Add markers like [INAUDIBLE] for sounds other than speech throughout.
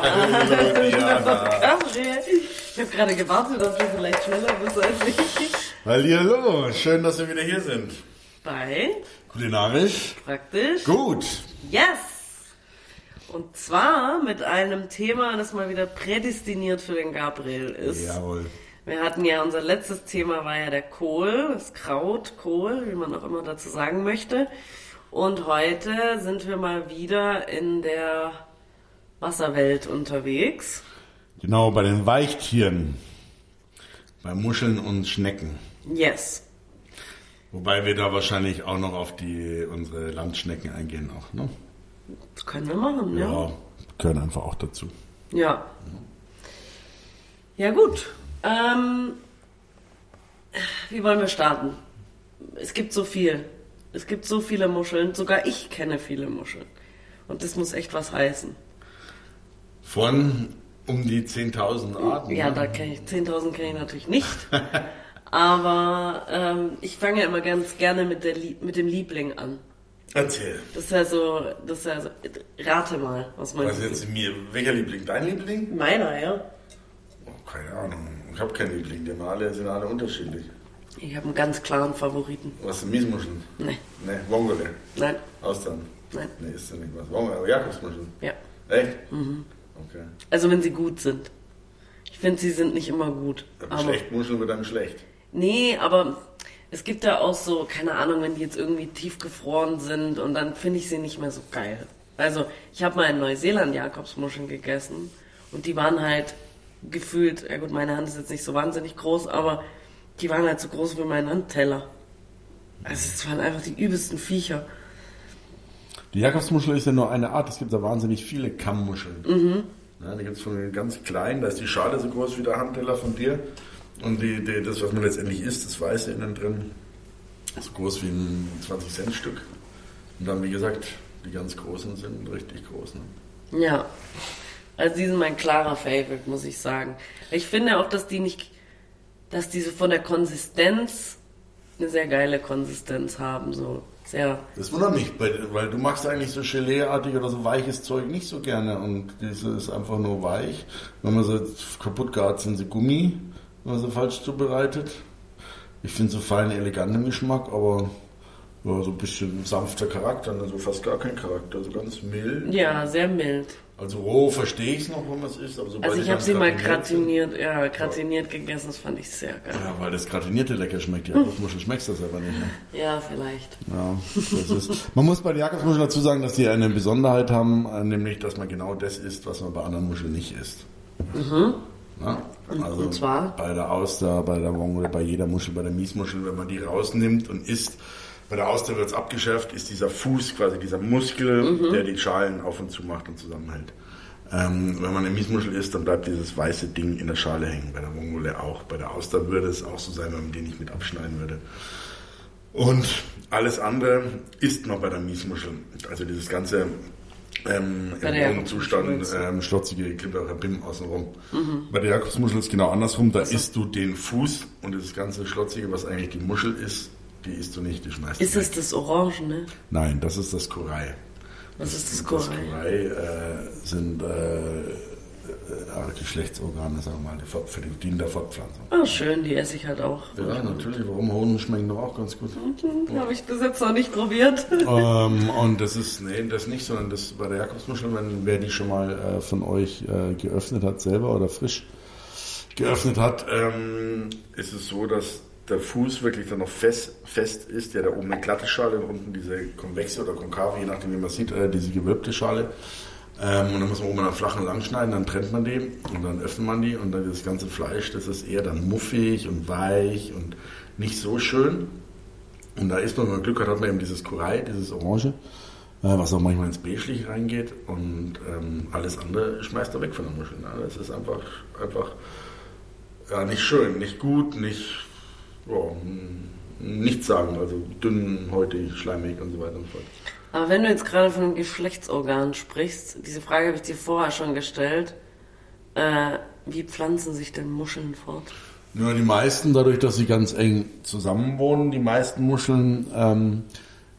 Hallo. Ich habe gerade gewartet, dass du vielleicht schneller bist als ich. Hallihallo, schön, dass wir wieder hier sind. Bei Kulinarisch? praktisch. Gut. Yes! Und zwar mit einem Thema, das mal wieder prädestiniert für den Gabriel ist. Jawohl. Wir hatten ja, unser letztes Thema war ja der Kohl, das Kraut, Kohl, wie man auch immer dazu sagen möchte. Und heute sind wir mal wieder in der Wasserwelt unterwegs. Genau, bei den Weichtieren. Bei Muscheln und Schnecken. Yes. Wobei wir da wahrscheinlich auch noch auf die unsere Landschnecken eingehen auch, ne? Das können wir machen, ja. Ja, gehören einfach auch dazu. Ja. Ja, gut. Ähm, wie wollen wir starten? Es gibt so viel. Es gibt so viele Muscheln. Sogar ich kenne viele Muscheln. Und das muss echt was heißen. Von um die 10.000 Arten. Ja, ne? da kenne ich 10.000 kenne ich natürlich nicht. [LAUGHS] Aber ähm, ich fange ja immer ganz gerne mit, der mit dem Liebling an. Erzähl. Das ist ja so, das ist ja so, rate mal, was mein Was jetzt mir? Welcher Liebling? Dein Liebling? Meiner, ja. Oh, keine Ahnung. Ich habe keinen Liebling. Die alle, sind alle unterschiedlich. Ich habe einen ganz klaren Favoriten. Was Miesmuscheln? Nee, Ne, Wongole. nein, Austern. nein, Ne, ist ja nicht was. Wongole, aber Jakobsmuscheln. ja. Echt? Mhm. Okay. Also wenn sie gut sind. Ich finde, sie sind nicht immer gut. Aber Aber, schlecht Muscheln wird dann schlecht. nee, aber es gibt da auch so, keine Ahnung, wenn die jetzt irgendwie tiefgefroren sind und dann finde ich sie nicht mehr so geil. Also ich habe mal in Neuseeland Jakobsmuscheln gegessen und die waren halt gefühlt, ja gut, meine Hand ist jetzt nicht so wahnsinnig groß, aber die waren halt so groß wie mein Handteller. Also es waren einfach die übelsten Viecher. Die Jakobsmuschel ist ja nur eine Art. Es gibt da wahnsinnig viele Kammmuscheln. Mhm. Ja, da gibt es von den ganz kleinen, da ist die Schale so groß wie der Handteller von dir. Und die, die, das, was man letztendlich isst, das Weiße innen drin, ist so groß wie ein 20-Cent-Stück. Und dann, wie gesagt, die ganz großen sind richtig groß. Ne? Ja. Also die sind mein klarer Favorite, muss ich sagen. Ich finde auch, dass die nicht, dass diese von der Konsistenz eine sehr geile Konsistenz haben, so sehr. Das wundert mich, weil, du magst eigentlich so Gelee-artig oder so weiches Zeug nicht so gerne. Und diese ist einfach nur weich. Wenn man sie kaputt gart, sind sie Gummi, wenn man sie falsch zubereitet. Ich finde so feinen, eleganten Geschmack, aber ja, so ein bisschen sanfter Charakter, also fast gar kein Charakter, so ganz mild. Ja, sehr mild. Also roh verstehe ich es noch, wenn man es isst, aber Also ich habe sie mal gratiniert sind- gratiniert, ja, gegessen, das fand ich sehr geil. Ja, weil das Gratinierte lecker schmeckt. Die Jakobsmuschel schmeckst du das aber nicht. Ne? Ja, vielleicht. Ja, das ist. [LAUGHS] Man muss bei den Jakobsmuscheln dazu sagen, dass die eine Besonderheit haben, äh, nämlich, dass man genau das isst, was man bei anderen Muscheln nicht isst. Ja, also und zwar? bei der Auster, bei der Wong oder bei jeder Muschel, bei der Miesmuschel, wenn man die rausnimmt und isst, bei der Auster wird es abgeschärft, ist dieser Fuß quasi dieser Muskel, der die Schalen auf und zu macht und zusammenhält. Ähm, wenn man eine Miesmuschel isst, dann bleibt dieses weiße Ding in der Schale hängen. Bei der Wongole auch. Bei der Auster würde es auch so sein, wenn man die nicht mit abschneiden würde. Und alles andere isst man bei der Miesmuschel. Also dieses ganze ähm, im Zustand Jakobsmuschel ähm, schlotzige Klipper Bim außenrum. Bei der Jakobsmuschel ist genau andersrum. Da isst du den Fuß und das ganze schlotzige, was eigentlich die Muschel ist, die isst du nicht, die schmeißt Ist du es weg. das Orange, ne? Nein, das ist das Korei. Was ist das Das Korei? Korei äh, sind äh, äh, Geschlechtsorgane, sagen wir mal, die Fort- für die dienen der Fortpflanzung. Ah, schön, die esse ich halt auch. Ja, natürlich. Warum Hoden schmecken doch auch ganz gut. Habe ich bis jetzt noch nicht probiert. [LAUGHS] ähm, und das ist, nee, das nicht, sondern das bei der Jakobsmuschel, wenn wer die schon mal äh, von euch äh, geöffnet hat, selber oder frisch geöffnet hat, ähm, ist es so, dass der Fuß wirklich dann noch fest, fest ist, der da oben eine glatte Schale und unten diese konvexe oder konkave, je nachdem wie man sieht, äh, diese gewölbte Schale. Ähm, und dann muss man oben einen flachen lang schneiden, dann trennt man die und dann öffnet man die und dann das ganze Fleisch, das ist eher dann muffig und weich und nicht so schön. Und da ist man, wenn man Glück hat, hat man eben dieses Kurei, dieses Orange, äh, was auch manchmal ins Beiglich reingeht. Und ähm, alles andere schmeißt er weg von der Muschel. Ne? Das ist einfach, einfach ja, nicht schön, nicht gut, nicht, ja, nichts sagen. Also dünn, häutig, schleimig und so weiter und so fort. Aber wenn du jetzt gerade von einem Geschlechtsorgan sprichst, diese Frage habe ich dir vorher schon gestellt. Äh, wie pflanzen sich denn Muscheln fort? Ja, die meisten, dadurch, dass sie ganz eng zusammen wohnen, die meisten Muscheln ähm,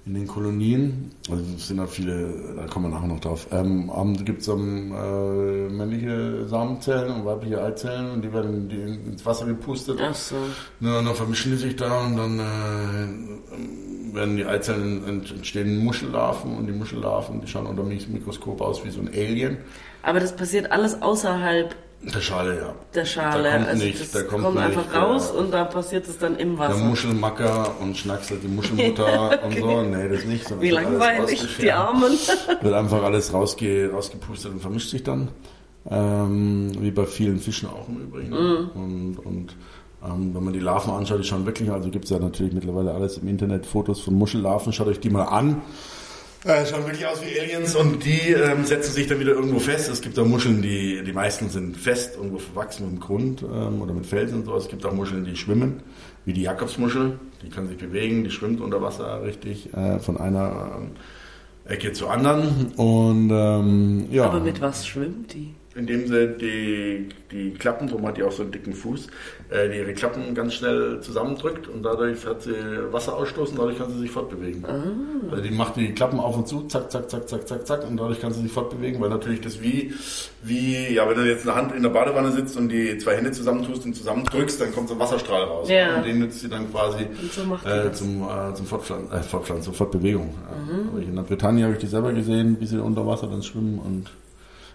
in den Kolonien, also es sind da viele, da kommen wir nachher noch drauf, ähm, gibt es ähm, äh, männliche Samenzellen und weibliche Eizellen und die werden die ins Wasser gepustet. Ach so. Ja, und dann vermischen die sich da und dann äh, werden die Eizellen entstehen Muschellarven und die Muschellarven, die schauen unter dem Mikroskop aus wie so ein Alien. Aber das passiert alles außerhalb der Schale, ja. Der Schale. Da kommt also nicht, das da kommt, kommt nicht, einfach raus und da passiert es dann im Wasser. Der Muschelmacker und schnackselt die Muschelmutter [LAUGHS] okay. und so. Nee, das nicht. Wie langweilig, die Armen. [LAUGHS] Wird einfach alles rausge rausgepustet und vermischt sich dann. Ähm, wie bei vielen Fischen auch im Übrigen. Mm. Und, und ähm, wenn man die Larven anschaut, die schauen wirklich, also gibt es ja natürlich mittlerweile alles im Internet, Fotos von Muschellarven, schaut euch die mal an. Äh, schauen wirklich aus wie Aliens und die ähm, setzen sich dann wieder irgendwo fest. Es gibt auch Muscheln, die, die meisten sind fest, irgendwo verwachsen dem Grund ähm, oder mit Felsen und so. Es gibt auch Muscheln, die schwimmen, wie die Jakobsmuschel. Die kann sich bewegen, die schwimmt unter Wasser richtig äh, von einer äh, Ecke zur anderen. Und ähm, ja. Aber mit was schwimmt die? Indem sie die, die Klappen, darum hat die auch so einen dicken Fuß, äh, die ihre Klappen ganz schnell zusammendrückt und dadurch hat sie Wasserausstoß und dadurch kann sie sich fortbewegen. Ah. Also die macht die Klappen auf und zu, zack, zack, zack, zack, zack, zack und dadurch kann sie sich fortbewegen, weil natürlich das wie, wie, ja, wenn du jetzt eine Hand in der Badewanne sitzt und die zwei Hände zusammentust und zusammendrückst, dann kommt so ein Wasserstrahl raus. Ja. Und den nützt sie dann quasi so äh, zum, äh, zum Fortpflanzen, äh, Fortpflanzen, zur Fortbewegung. Mhm. in der Bretagne habe ich die selber gesehen, wie sie unter Wasser dann schwimmen und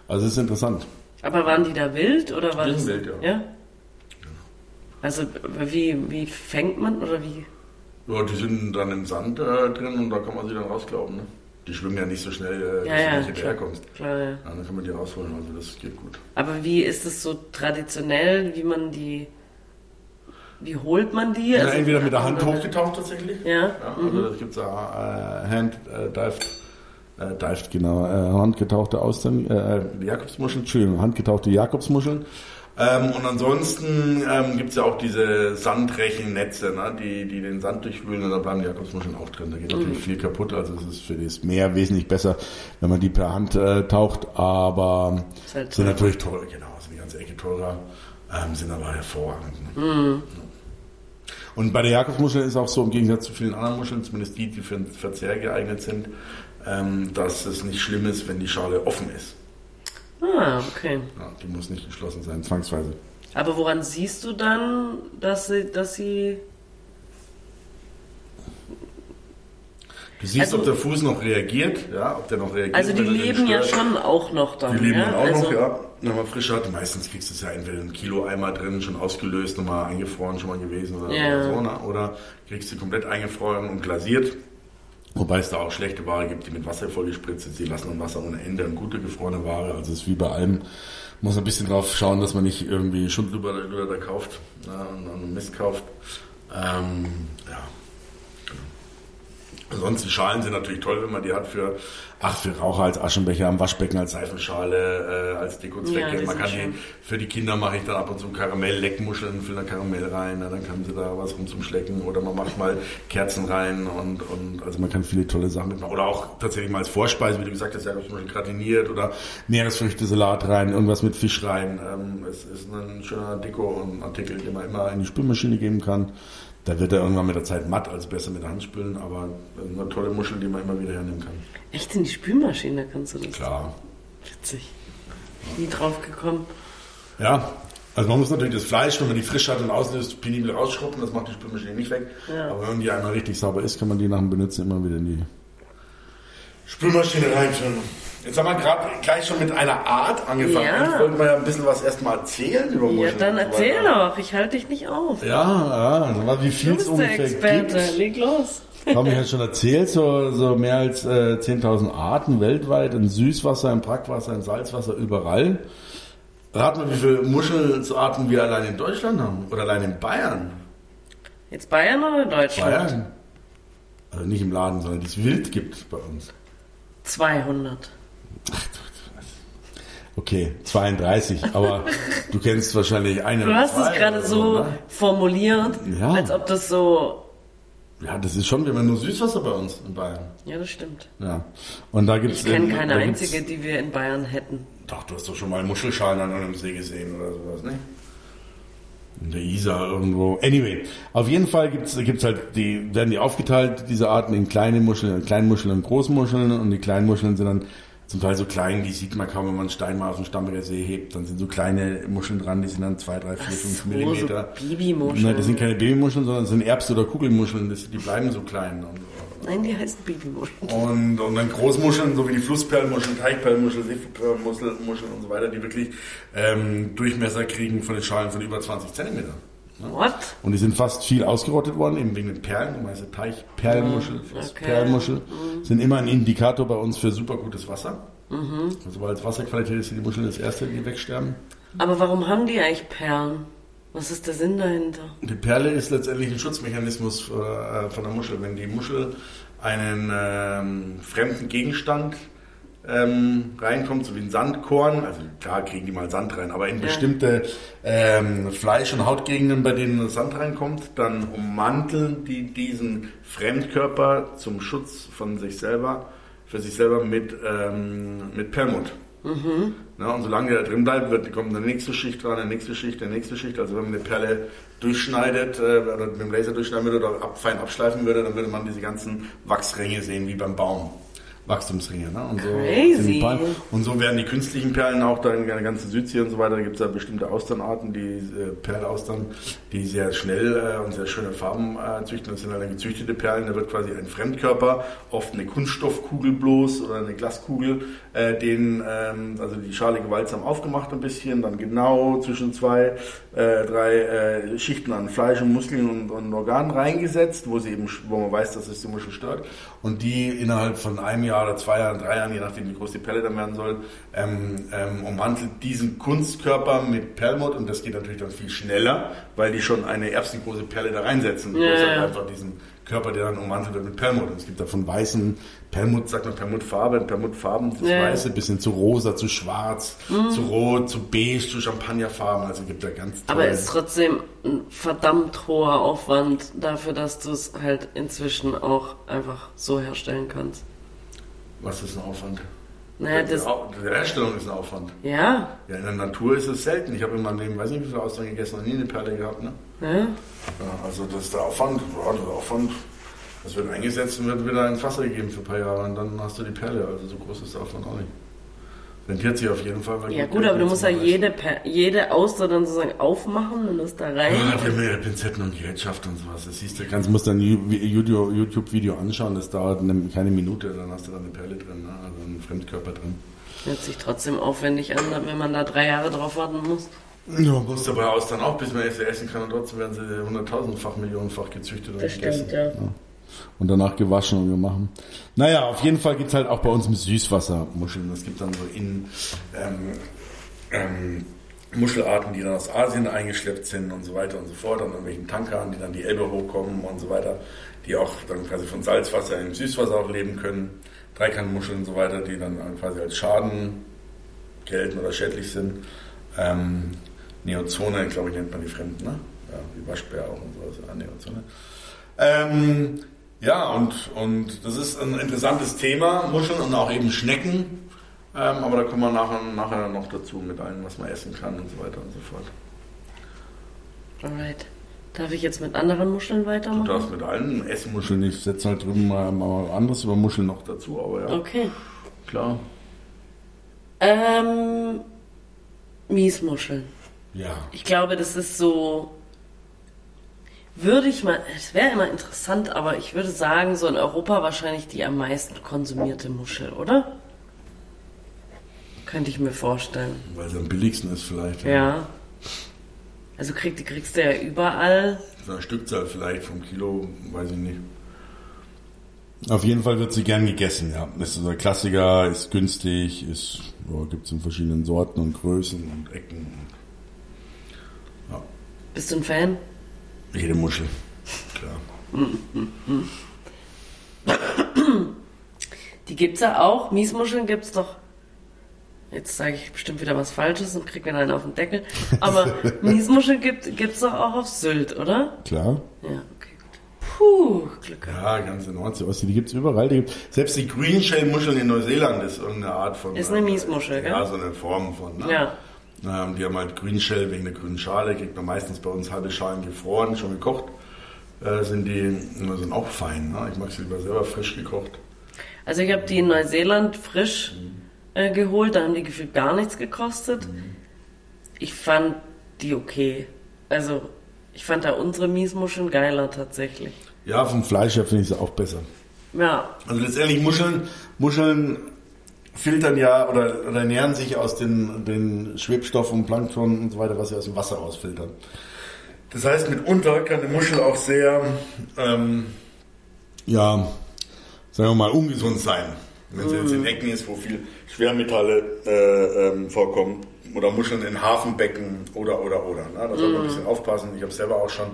also es ist interessant. Aber waren die da wild oder war das? wild, ja. ja. Also wie, wie fängt man oder wie? Ja, die sind dann im Sand äh, drin und da kann man sie dann rausglauben. Ne? Die schwimmen ja nicht so schnell, äh, ja, dass ja, du nicht hinterherkommst. Klar, ja. Dann kann man die rausholen, also das geht gut. Aber wie ist es so traditionell, wie man die wie holt man die? Ja, also, entweder mit der Hand hochgetaucht tatsächlich. Ja. ja also mhm. das gibt es äh, Hand äh, Dived äh, dived, genau, äh, handgetauchte Austern, äh, Jakobsmuscheln, Entschuldigung, handgetauchte Jakobsmuscheln. Ähm, und ansonsten ähm, gibt es ja auch diese Sandrechennetze, ne, die, die den Sand durchwühlen und da bleiben die Jakobsmuscheln auch drin. Da geht mhm. natürlich viel kaputt, also es ist für das Meer wesentlich besser, wenn man die per Hand äh, taucht, aber halt sind natürlich teurer, genau, sind die ganze Ecke teurer, ähm, sind aber hervorragend. Ne? Mhm. Und bei der Jakobsmuschel ist auch so, im Gegensatz zu vielen anderen Muscheln, zumindest die, die für den Verzehr geeignet sind, ähm, dass es nicht schlimm ist, wenn die Schale offen ist. Ah, okay. Ja, die muss nicht geschlossen sein, zwangsweise. Aber woran siehst du dann, dass sie, dass sie Du siehst, also, ob der Fuß noch reagiert, ja, ob der noch reagiert. Also die leben ja schon auch noch dann. Die leben ja? auch also, noch, ja. Nochmal frisch hat. Meistens kriegst du es ja entweder ein Kilo Eimer drin, schon ausgelöst, nochmal eingefroren schon mal gewesen oder, oder so, ne? Oder kriegst du komplett eingefroren und glasiert. Wobei es da auch schlechte Ware gibt, die mit Wasser vollgespritzt sind. Sie lassen dann Wasser ohne Ende und gute gefrorene Ware. Also es ist wie bei allem. Muss ein bisschen drauf schauen, dass man nicht irgendwie Schund über, über da kauft ja, und Mist kauft. Ähm, ja, Sonst die Schalen sind natürlich toll, wenn man die hat für, ach, für Raucher als Aschenbecher, am Waschbecken als Seifenschale, äh, als Dekozwecke. Ja, man kann schön. die, für die Kinder mache ich dann ab und zu Karamell-Leckmuscheln, fülle da Karamell rein, na, dann kann sie da was rum zum Schlecken oder man macht mal Kerzen rein und, und, also man kann viele tolle Sachen mitmachen. Oder auch tatsächlich mal als Vorspeise, wie du gesagt hast, ja, zum Beispiel gratiniert oder Meeresfrüchte-Salat rein, irgendwas mit Fisch rein. Ähm, es ist ein schöner Deko und Artikel, den man immer in die Spülmaschine geben kann. Da wird er irgendwann mit der Zeit matt, also besser mit der Hand spülen, aber eine tolle Muschel, die man immer wieder hernehmen kann. Echt in die Spülmaschine kannst du das? Klar. Witzig. Nie drauf gekommen. Ja, also man muss natürlich das Fleisch, wenn man die frisch hat und auslöst, penibel rausschrubben, das macht die Spülmaschine nicht weg. Ja. Aber wenn die einmal richtig sauber ist, kann man die nach dem Benutzen immer wieder in die Spülmaschine reintun. Jetzt haben wir gerade gleich schon mit einer Art angefangen. Ja. Eigentlich wollten wir ja ein bisschen was erstmal erzählen über Muscheln. Ja, dann erzähl doch. Ich halte dich nicht auf. Ja, ja, also wie viel es ungefähr Experte. gibt. Leg los. [LAUGHS] Haben wir ja schon erzählt, so, so mehr als äh, 10.000 Arten weltweit, in Süßwasser, im Brackwasser, in Salzwasser, überall. Rat mal, wie viele Muschelarten wir allein in Deutschland haben oder allein in Bayern. Jetzt Bayern oder Deutschland? Bayern. Also nicht im Laden, sondern die es wild gibt bei uns. 200. Okay, 32, aber [LAUGHS] du kennst wahrscheinlich eine. Du hast es gerade so ne? formuliert, Ja. als ob das so. Ja, das ist schon, wir haben nur Süßwasser bei uns in Bayern. Ja, das stimmt. Ja. Und da gibt's Ich kenne keine einzige, die wir in Bayern hätten. Doch, du hast doch schon mal Muschelschalen an einem See gesehen oder sowas, ne? In der Isar irgendwo. Anyway, auf jeden Fall gibt's gibt's halt die werden die aufgeteilt diese Arten in kleine Muscheln, Kleinmuscheln und Großmuscheln und die kleinen Muscheln sind dann zum Teil so klein, die sieht man kaum, wenn man einen Stein mal aus dem Starnberger See hebt. Dann sind so kleine Muscheln dran, die sind dann zwei, drei, vier, fünf so, Millimeter. So Babymuscheln. Nein, das sind keine Babymuscheln, sondern das sind Erbs- oder Kugelmuscheln. Das, die bleiben so klein. Und, Nein, die heißen Babymuscheln. und, und dann Großmuscheln, so wie die Flussperlenmuscheln, Teichperlenmuscheln, Seeperlenmuscheln und so weiter, die wirklich ähm, Durchmesser kriegen von den Schalen von über 20 Zentimeter. What? Und die sind fast viel ausgerottet worden, eben wegen den Perlen, du meinst Teichperlenmuschel, Mhm, okay. Perlenmuschel, sind immer ein Indikator bei uns für super gutes Wasser. Also weil als Wasserqualität ist die Muscheln das erste, die wegsterben. Aber warum haben die eigentlich Perlen? Was ist der Sinn dahinter? Die Perle ist letztendlich ein Schutzmechanismus äh, von der Muschel. Wenn die Muschel einen ähm, fremden Gegenstand ähm, reinkommt, so wie ein Sandkorn, also klar kriegen die mal Sand rein, aber in Ja. bestimmte ähm, Fleisch- und Hautgegenden, bei denen Sand reinkommt, dann ummanteln die diesen Fremdkörper zum Schutz von sich selber, für sich selber mit, ähm, mit Perlmutt. Ja, und solange der da drin bleibt, wird, kommt eine nächste Schicht dran, eine nächste Schicht, eine nächste Schicht. Also wenn man eine Perle durchschneidet, äh, oder mit dem Laser durchschneiden würde oder ab, fein abschleifen würde, dann würde man diese ganzen Wachsringe sehen, wie beim Baum. Wachstumsringe. Ne? Und, so Crazy. sind die Perlen. und so werden die künstlichen Perlen auch da in der ganzen Südsee und so weiter. Da gibt es ja bestimmte Austernarten, die äh, Perlaustern, die sehr schnell äh, und sehr schöne Farben äh, züchten. Das sind halt dann gezüchtete Perlen. Da wird quasi ein Fremdkörper, oft eine Kunststoffkugel bloß oder eine Glaskugel, äh, den, ähm, also die Schale gewaltsam aufgemacht ein bisschen, dann genau zwischen zwei, äh, drei äh, Schichten an Fleisch und Muskeln und, und Organen reingesetzt, wo sie eben, wo man weiß, dass es die Muschel stört. Und die innerhalb von einem Jahr oder zwei Jahren, drei Jahren, je nachdem wie groß die Pelle dann werden soll, ähm, ähm, ummantelt diesen Kunstkörper mit Perlmutt und das geht natürlich dann viel schneller, weil die schon eine erbsengroße Perle da reinsetzen. Ja, Bloß halt einfach diesen Körper, der dann ummantelt wird mit Perlmutt. Und es gibt da von weißen Perlmutt, sagt man Perlmuttfarbe, Perlmuttfarben, das. Mhm. Weiße, bis hin zu rosa, zu schwarz, zu rot, zu beige, zu Champagnerfarben. Also gibt da ganz Aber tolle- es ist trotzdem ein verdammt hoher Aufwand dafür, dass du es halt inzwischen auch einfach so herstellen kannst. Was ist ein Aufwand? Naja, das. die Herstellung ist ein Aufwand. Ja, Ja, in der Natur ist es selten. Ich habe in meinem Leben, weiß nicht, wie viele Austern gegessen, noch nie eine Perle gehabt. Ne? ja. Ja, also das ist der Aufwand. Ja, der Aufwand. Das wird eingesetzt und wird wieder ein Wasser gegeben für ein paar Jahre und dann hast du die Perle. Also so groß ist der Aufwand auch nicht. Rentiert sich auf jeden Fall. Ja gut aber du jetzt musst ja jede, jede Auster dann sozusagen aufmachen und das da rein. Ja, der mir Pinzetten und Gerätschaft und sowas. Das siehst du, kannst, musst dann YouTube-Video anschauen, das dauert eine, keine Minute, dann hast du da eine Perle drin, ne? also einen Fremdkörper drin. Hört sich trotzdem aufwendig an, wenn man da drei Jahre drauf warten muss. Ja, muss dabei aus dann auch, bis man es essen kann und trotzdem werden sie hunderttausendfach, millionenfach gezüchtet und Das gegessen. stimmt, ja. Und danach gewaschen und gemacht. Naja, auf jeden Fall gibt es halt auch bei uns im Süßwassermuscheln. Es gibt dann so in ähm, ähm, Muschelarten, die dann aus Asien eingeschleppt sind und so weiter und so fort, an irgendwelchen Tankern, die dann die Elbe hochkommen und so weiter, die auch dann quasi von Salzwasser im Süßwasser auch leben können. Dreikantmuscheln und so weiter, die dann quasi als Schaden gelten oder schädlich sind. Ähm, Neozone, glaube ich, nennt man die Fremden, ne? Ja, wie Waschbär auch und sowas. Ja, Neozone. Ähm, ja, und, und das ist ein interessantes Thema, Muscheln und auch eben Schnecken. Ähm, aber da kommen wir nachher, nachher noch dazu mit allem, was man essen kann und so weiter und so fort. Alright. Darf ich jetzt mit anderen Muscheln Du weitermachen? darfst mit allen Essmuscheln, ich setze halt drüben mal, mal anderes über Muscheln noch dazu, aber ja, Okay. klar. Ähm, Miesmuscheln. Ja. Ich glaube, das ist so. Würde ich mal. Es wäre immer interessant, aber ich würde sagen, so in Europa wahrscheinlich die am meisten konsumierte Muschel, oder? Könnte ich mir vorstellen. Weil sie am billigsten ist vielleicht. Ja. Also krieg, die kriegst du ja überall. So eine Stückzahl vielleicht vom Kilo, weiß ich nicht. Auf jeden Fall wird sie gern gegessen, ja. Das ist ein Klassiker, ist günstig, ist, ja, gibt es in verschiedenen Sorten und Größen und Ecken. Ja, Bist du ein Fan? Jede Muschel, klar. Die gibt's ja auch. Miesmuscheln gibt's doch. Jetzt sage ich bestimmt wieder was Falsches und krieg wieder einen auf den Deckel. Aber [LAUGHS] Miesmuscheln gibt, gibt's doch auch auf Sylt, oder? Klar. Ja, okay, gut. Puh, Glück. Ja, ganze Nordsee, Ostsee, die gibt's überall. Die gibt, selbst die Green Shell Muscheln in Neuseeland ist irgendeine Art von... Ist eine Miesmuschel, gell? Ja, so eine Form von, ne? Ja. Ähm, die haben halt Grünshell wegen der grünen Schale, kriegt man meistens bei uns halbe Schalen gefroren, schon gekocht. Äh, sind die sind auch fein. Ne? Ich mag sie lieber selber frisch gekocht. Also ich habe die in Neuseeland frisch äh, geholt, da haben die gefühlt gar nichts gekostet. Mhm. Ich fand die okay. Also ich fand da unsere Miesmuscheln geiler tatsächlich. Ja, vom Fleisch her finde ich sie auch besser. Ja. Also letztendlich Muscheln, Muscheln filtern ja oder, oder ernähren sich aus den, den Schwebstoff und Plankton und so weiter, was sie aus dem Wasser rausfiltern. Das heißt, mitunter kann eine Muschel auch sehr, ähm, ja, sagen wir mal, ungesund sein. Wenn sie jetzt in mhm. Ecken ist, wo viel Schwermetalle äh, ähm, vorkommen oder Muscheln in Hafenbecken oder oder oder. Ne? Da soll man ein bisschen aufpassen. Ich habe selber auch schon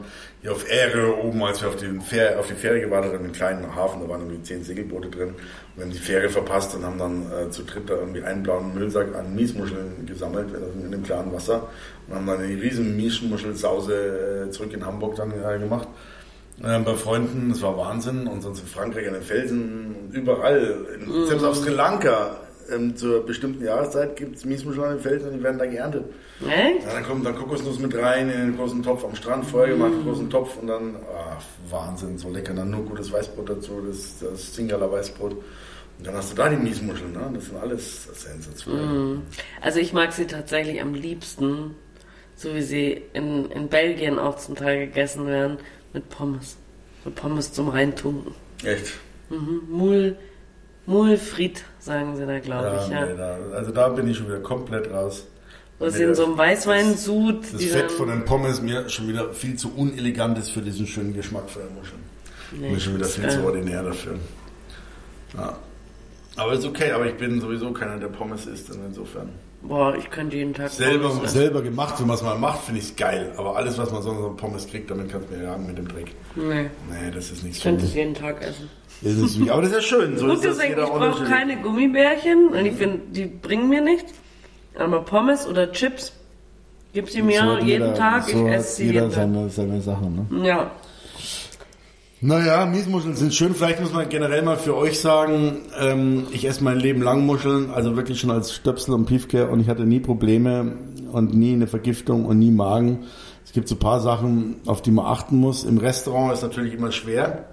hier auf Ehre oben, als wir auf die, Fähre, auf die Fähre gewartet haben, einen kleinen Hafen, da waren irgendwie zehn Segelboote drin. Und wir haben die Fähre verpasst und haben dann äh, zu dritt da irgendwie einen blauen Müllsack an Miesmuscheln gesammelt in dem klaren Wasser und haben dann eine riesen Miesmuschelsause äh, zurück in Hamburg dann äh, gemacht. Äh, bei Freunden, das war Wahnsinn. Und sonst in Frankreich an den Felsen, überall, in, mm. selbst auf Sri Lanka, ähm, zur bestimmten Jahreszeit gibt es Miesmuscheln den Felsen und die werden da geerntet. Echt? Ja, dann kommt dann Kokosnuss mit rein in den großen Topf am Strand, Feuer gemacht, mm. großen Topf und dann, ach, Wahnsinn, so lecker. Dann nur gutes Weißbrot dazu, das, das Singala Weißbrot. Und dann hast du da die Miesmuscheln, ne? das sind alles sensationell. Mm. Also ich mag sie tatsächlich am liebsten, so wie sie in, in Belgien auch zum Teil gegessen werden, mit Pommes. Mit Pommes zum Reintunken. Echt? Mhm. Mul, Mulfried, sagen sie da, glaube ich. Ja. Nee, da, also da bin ich schon wieder komplett raus. Was nee, in so einem Weißweinsud. Das, das Fett von den Pommes mir schon wieder viel zu unelegant ist für diesen schönen Geschmack von der Muscheln. Nee, mir schon wieder viel zu ordinär dafür. Ja. Aber ist okay, aber ich bin sowieso keiner, der Pommes isst, insofern. Boah, ich könnte jeden Tag selber, Pommes selber gemacht, wenn man es mal macht, finde ich es geil. Aber alles, was man sonst an Pommes kriegt, damit kannst du mir jagen mit dem Dreck. Nee. Nee, das ist nichts Ich könnte es jeden Tag essen. Das aber das ist ja schön. So Gut ist das deswegen, ich brauche keine Gummibärchen, weil ich finde, die bringen mir nichts. Aber Pommes oder Chips, gib sie mir so jeden jeder, Tag, so ich esse sie jeder jeden seine, seine Sachen, ne? Ja. Naja, Miesmuscheln sind schön. Vielleicht muss man generell mal für euch sagen, ähm, ich esse mein Leben lang Muscheln, also wirklich schon als Stöpsel und Piefke und ich hatte nie Probleme und nie eine Vergiftung und nie Magen. Es gibt so ein paar Sachen, auf die man achten muss. Im Restaurant ist natürlich immer schwer,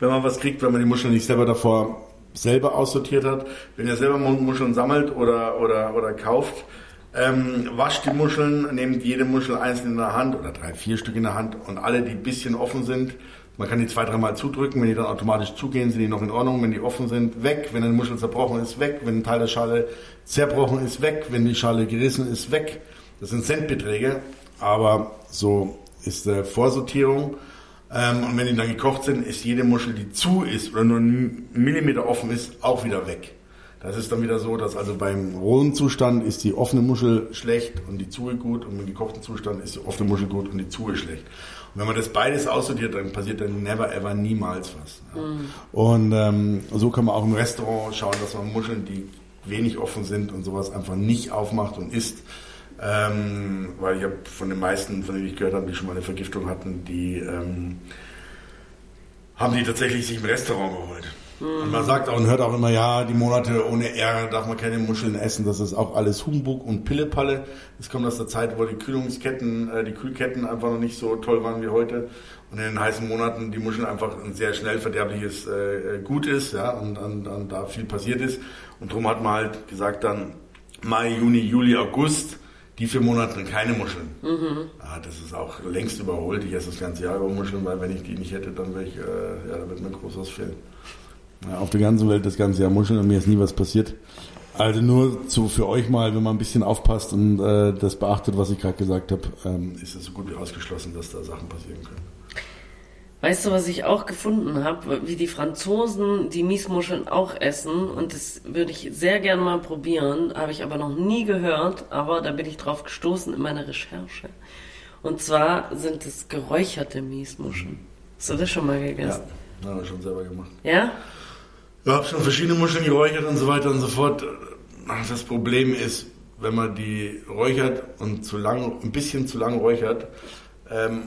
wenn man was kriegt, wenn man die Muscheln nicht selber davor selber aussortiert hat. Wenn ihr selber Muscheln sammelt oder, oder, oder kauft, ähm, wascht die Muscheln, nehmt jede Muschel einzeln in der Hand oder drei, vier Stück in der Hand und alle, die ein bisschen offen sind, man kann die zwei, dreimal zudrücken, wenn die dann automatisch zugehen, sind die noch in Ordnung. Wenn die offen sind, weg. Wenn eine Muschel zerbrochen ist, weg. Wenn ein Teil der Schale zerbrochen ist, weg. Wenn die Schale gerissen ist, weg. Das sind Centbeträge, aber so ist der Vorsortierung. Ähm, und wenn die dann gekocht sind, ist jede Muschel, die zu ist oder nur einen Millimeter offen ist, auch wieder weg. Das ist dann wieder so, dass also beim rohen Zustand ist die offene Muschel schlecht und die Zuhe gut und im gekochten Zustand ist die offene Muschel gut und die Zuhe schlecht. Und wenn man das beides aussortiert, dann passiert dann never ever niemals was. Ja. Mhm. Und ähm, so kann man auch im Restaurant schauen, dass man Muscheln, die wenig offen sind und sowas einfach nicht aufmacht und isst. Ähm, weil ich habe von den meisten, von denen ich gehört habe, die schon mal eine Vergiftung hatten, die ähm, haben die tatsächlich sich im Restaurant geholt. Und man sagt auch und hört auch immer, ja, die Monate ohne R darf man keine Muscheln essen. Das ist auch alles Humbug und Pillepalle. Das kommt aus der Zeit, wo die Kühlungsketten, äh, die Kühlketten einfach noch nicht so toll waren wie heute. Und in den heißen Monaten die Muscheln einfach ein sehr schnell verderbliches äh, Gut ist, ja, und, und, und da viel passiert ist. Und darum hat man halt gesagt dann Mai, Juni, Juli, August, die vier Monate keine Muscheln. Mhm. Ah, das ist auch längst überholt. Ich esse das ganze Jahr über Muscheln, weil wenn ich die nicht hätte, dann wäre ich, äh, ja, da wird mir groß was fehlen. Ja, auf der ganzen Welt das ganze Jahr Muscheln und mir ist nie was passiert. Also nur so für euch mal, wenn man ein bisschen aufpasst und äh, das beachtet, was ich gerade gesagt habe, ähm, ist es so gut wie ausgeschlossen, dass da Sachen passieren können. Weißt du, was ich auch gefunden habe? Wie die Franzosen die Miesmuscheln auch essen. Und das würde ich sehr gerne mal probieren. Habe ich aber noch nie gehört. Aber da bin ich drauf gestoßen in meiner Recherche. Und zwar sind es geräucherte Miesmuscheln. Hast du das schon mal gegessen? Ja, haben wir schon selber gemacht. Ja? Ich habe schon verschiedene Muscheln geräuchert und so weiter und so fort. Das Problem ist, wenn man die räuchert und zu lang, ein bisschen zu lang räuchert, ähm,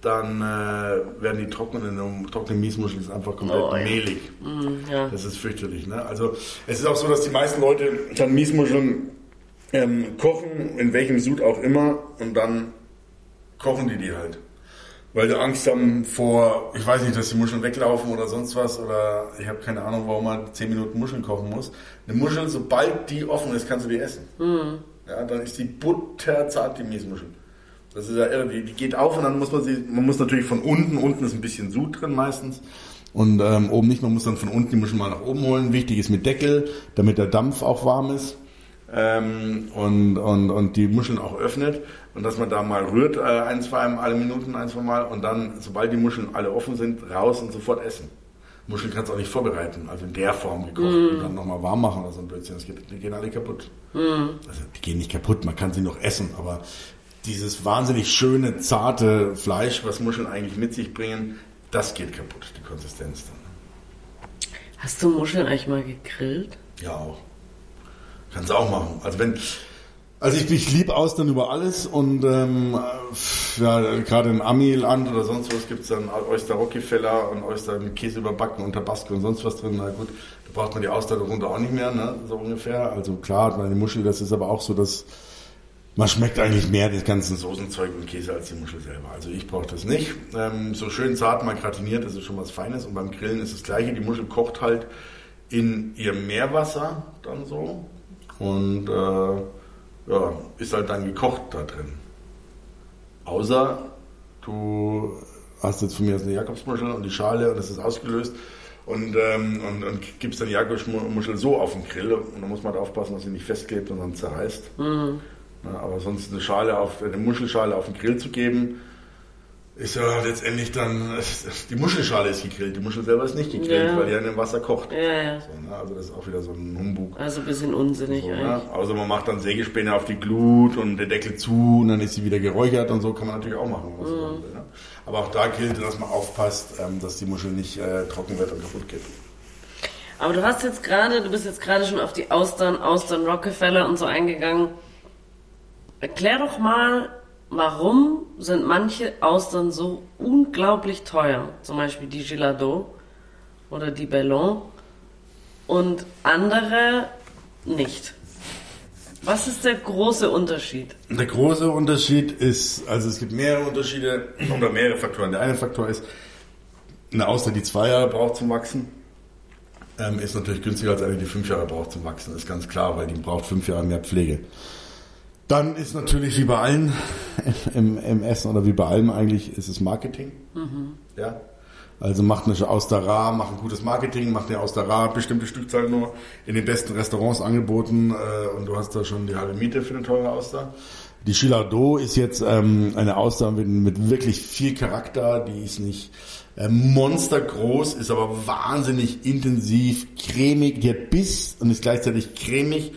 dann äh, werden die trockenen, trockenen Miesmuscheln ist einfach komplett oh, ja. mehlig. Mm, ja. Das ist fürchterlich. Ne? Also es ist auch so, dass die meisten Leute dann Miesmuscheln ähm, kochen, in welchem Sud auch immer, und dann kochen die die halt. Weil sie Angst haben vor, ich weiß nicht, dass die Muscheln weglaufen oder sonst was, oder ich habe keine Ahnung, warum man 10 Minuten Muscheln kochen muss. Eine Muschel, sobald die offen ist, kannst du die essen. Mhm. Ja, dann ist die butterzart, die Miesmuschel. Das ist ja irre, die, die geht auf und dann muss man sie, man muss natürlich von unten, unten ist ein bisschen Sud drin meistens, und ähm, oben nicht, man muss dann von unten die Muschel mal nach oben holen. Wichtig ist mit Deckel, damit der Dampf auch warm ist ähm, und, und, und die Muscheln auch öffnet. Und dass man da mal rührt, äh, ein, zwei Mal, alle Minuten, ein, zwei Mal. Und dann, sobald die Muscheln alle offen sind, raus und sofort essen. Muscheln kannst du auch nicht vorbereiten, also in der Form gekocht mm. und dann nochmal warm machen oder so ein Blödsinn. Das geht, die gehen alle kaputt. Mm. Also die gehen nicht kaputt, man kann sie noch essen, aber dieses wahnsinnig schöne, zarte Fleisch, was Muscheln eigentlich mit sich bringen, das geht kaputt, die Konsistenz dann. Hast du Muscheln eigentlich mal gegrillt? Ja, auch. Kannst du auch machen. Also wenn, also ich, ich liebe Austern über alles und ähm, ja, gerade in Amiland oder sonst was gibt es dann Oyster Rockefeller und Oyster mit Käse überbacken und Tabasco und sonst was drin. Na gut, da braucht man die Austern darunter auch nicht mehr, ne? so ungefähr. Also klar hat man die Muschel, das ist aber auch so, dass man schmeckt eigentlich mehr das ganze Soßenzeug und Käse als die Muschel selber. Also ich brauche das nicht. Ähm, so schön zart mal gratiniert, das ist schon was Feines. Und beim Grillen ist das gleiche. Die Muschel kocht halt in ihrem Meerwasser dann so. Und äh, ja, ist halt dann gekocht da drin. Außer du hast jetzt von mir aus eine Jakobsmuschel und die Schale und das ist ausgelöst und, ähm, und, und gibst dann die Jakobsmuschel so auf den Grill und dann muss man halt aufpassen, dass sie nicht festklebt und dann zerreißt. Mhm. Aber sonst eine Schale auf, eine Muschelschale auf den Grill zu geben, ist ja letztendlich dann, die Muschelschale ist gegrillt, die Muschel selber ist nicht gegrillt, ja. weil die ja in dem Wasser kocht. Ja, ja. So, ne? Also das ist auch wieder so ein Humbug. Also ein bisschen unsinnig so, ne? Also man macht dann Sägespäne auf die Glut und der Deckel zu und dann ist sie wieder geräuchert und so kann man natürlich auch machen. Mhm. Will, ne? Aber auch da gilt, dass man aufpasst, ähm, dass die Muschel nicht äh, trocken wird und kaputt geht. Aber du hast jetzt gerade, du bist jetzt gerade schon auf die Austern, Austern Rockefeller und so eingegangen. Erklär doch mal, warum sind manche Austern so unglaublich teuer? Zum Beispiel die Gilado oder die Bellon und andere nicht. Was ist der große Unterschied? Der große Unterschied ist, also es gibt mehrere Unterschiede oder mehrere Faktoren. Der eine Faktor ist, eine Auster, die zwei Jahre braucht zum Wachsen, ähm, ist natürlich günstiger als eine, die fünf Jahre braucht zum Wachsen. Das ist ganz klar, weil die braucht fünf Jahre mehr Pflege. Dann ist natürlich wie bei allen im, im Essen oder wie bei allem eigentlich ist es Marketing. Mhm. Ja. Also macht eine Austera, macht ein gutes Marketing, macht eine Austera bestimmte Stückzahl nur in den besten Restaurants angeboten äh, und du hast da schon die halbe Miete für eine teure Auster. Die Chillardo ist jetzt ähm, eine Auster mit, mit, wirklich viel Charakter, die ist nicht äh, monstergroß, ist aber wahnsinnig intensiv, cremig, die hat Biss und ist gleichzeitig cremig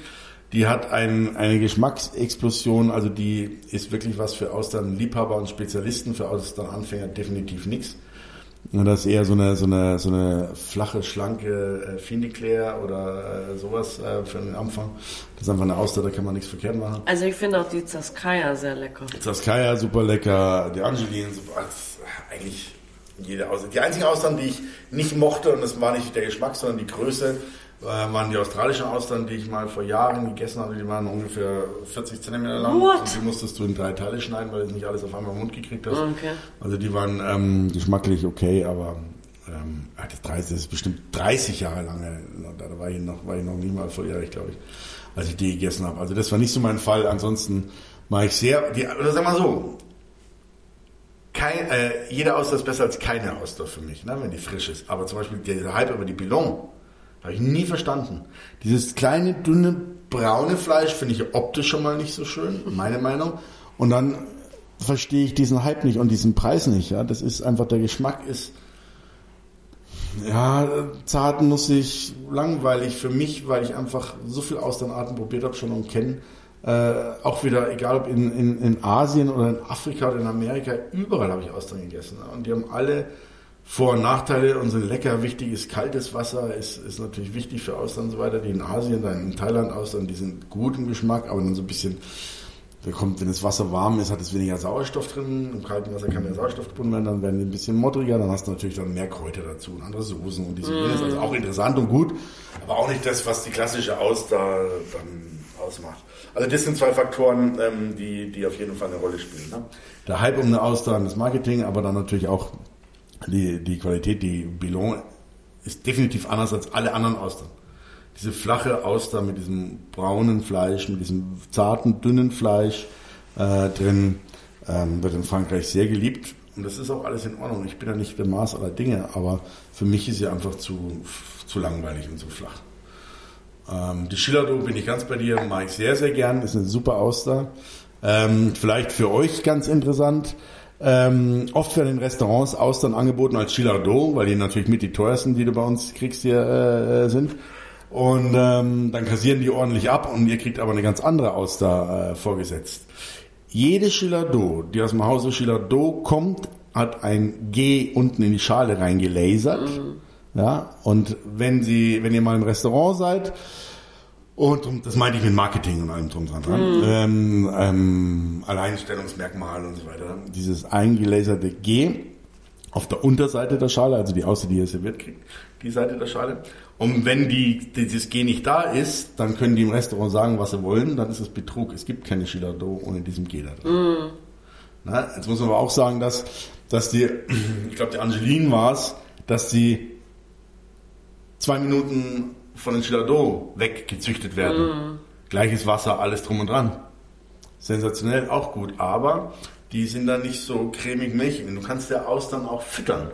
die hat ein, eine Geschmacksexplosion, also die ist wirklich was für Austernliebhaber und Spezialisten, für Austernanfänger definitiv nichts. Das ist eher so eine, so eine, so eine flache, schlanke äh, Finiclair oder äh, sowas äh, für den Anfang. Das ist einfach eine Auster, da kann man nichts verkehrt machen. Also ich finde auch die Zaskaya sehr lecker. Zaskaya super lecker, die Angelin super, eigentlich jede Auster. Die einzige Austern, die ich nicht mochte, und das war nicht der Geschmack, sondern die Größe, waren die australischen Austern, die ich mal vor Jahren gegessen hatte, die waren ungefähr 40 Zentimeter lang. What? Und die musstest du in drei Teile schneiden, weil du nicht alles auf einmal im Mund gekriegt hast. Okay. Also die waren ähm, geschmacklich okay, aber ähm, das, 30, das ist bestimmt 30 Jahre lang. Da war ich noch, war ich noch nie mal volljährig, glaube ich, als ich die gegessen habe. Also das war nicht so mein Fall. Ansonsten mache ich sehr, die, oder sag mal so, kein, äh, jede Auster ist besser als keine Auster für mich, ne, wenn die frisch ist. Aber zum Beispiel der Hype über die Billon, habe ich nie verstanden. Dieses kleine, dünne, braune Fleisch finde ich optisch schon mal nicht so schön, meine Meinung. Und dann verstehe ich diesen Hype nicht und diesen Preis nicht. Ja, das ist einfach der Geschmack ist ja zart, nussig, langweilig für mich, weil ich einfach so viel Austernarten probiert habe schon und kenne. Äh, auch wieder, egal ob in, in, in Asien oder in Afrika oder in Amerika, überall habe ich Austern gegessen. Und die haben alle vor- und Nachteile und sind lecker. Wichtig ist kaltes Wasser, ist, ist natürlich wichtig für Austern und so weiter, die in Asien, dann in Thailand Austern, die sind gut im Geschmack, aber dann so ein bisschen, da kommt, wenn das Wasser warm ist, hat es weniger Sauerstoff drin. Im kalten Wasser kann mehr Sauerstoff gebunden werden, dann werden die ein bisschen modriger, dann hast du natürlich dann mehr Kräuter dazu und andere Soßen und diese mm. Also auch interessant und gut, aber auch nicht das, was die klassische Auster dann ausmacht. Also das sind zwei Faktoren, ähm, die, die auf jeden Fall eine Rolle spielen. Ne? Der Hype um eine Auster, das Marketing, aber dann natürlich auch die, die Qualität, die Bilon ist definitiv anders als alle anderen Austern. Diese flache Auster mit diesem braunen Fleisch, mit diesem zarten, dünnen Fleisch äh, drin, ähm, wird in Frankreich sehr geliebt. Und das ist auch alles in Ordnung. Ich bin ja nicht der Maß aller Dinge, aber für mich ist sie einfach zu, zu langweilig und zu flach. Ähm, die Schillerdo bin ich ganz bei dir, mag ich sehr, sehr gern, ist eine super Auster. Ähm, vielleicht für euch ganz interessant. Ähm, oft werden in Restaurants Austern angeboten als Chillardo, weil die natürlich mit die teuersten, die du bei uns kriegst, hier äh, sind. Und ähm, dann kassieren die ordentlich ab und ihr kriegt aber eine ganz andere Auster äh, vorgesetzt. Jede Chillardo, die aus dem Hause Chillardo kommt, hat ein G unten in die Schale reingelasert. Mhm. Ja, und wenn sie, wenn ihr mal im Restaurant seid, und das meinte ich mit Marketing und allem drum dran. Mhm. Ähm, ähm, Alleinstellungsmerkmal und so weiter. Dieses eingelaserte G auf der Unterseite der Schale, also die Außer, die ihr serviert kriegt, die Seite der Schale. Und wenn die, dieses G nicht da ist, dann können die im Restaurant sagen, was sie wollen, dann ist es Betrug. Es gibt keine Chillardo ohne diesem G da drin. Mm. Na, jetzt muss man aber auch sagen, dass, dass die, ich glaube, die Angeline war es, dass die zwei Minuten von den Chillardo weggezüchtet werden. Mm. Gleiches Wasser, alles drum und dran. Sensationell, auch gut. Aber die sind dann nicht so cremig milchig. Du kannst der Austern auch füttern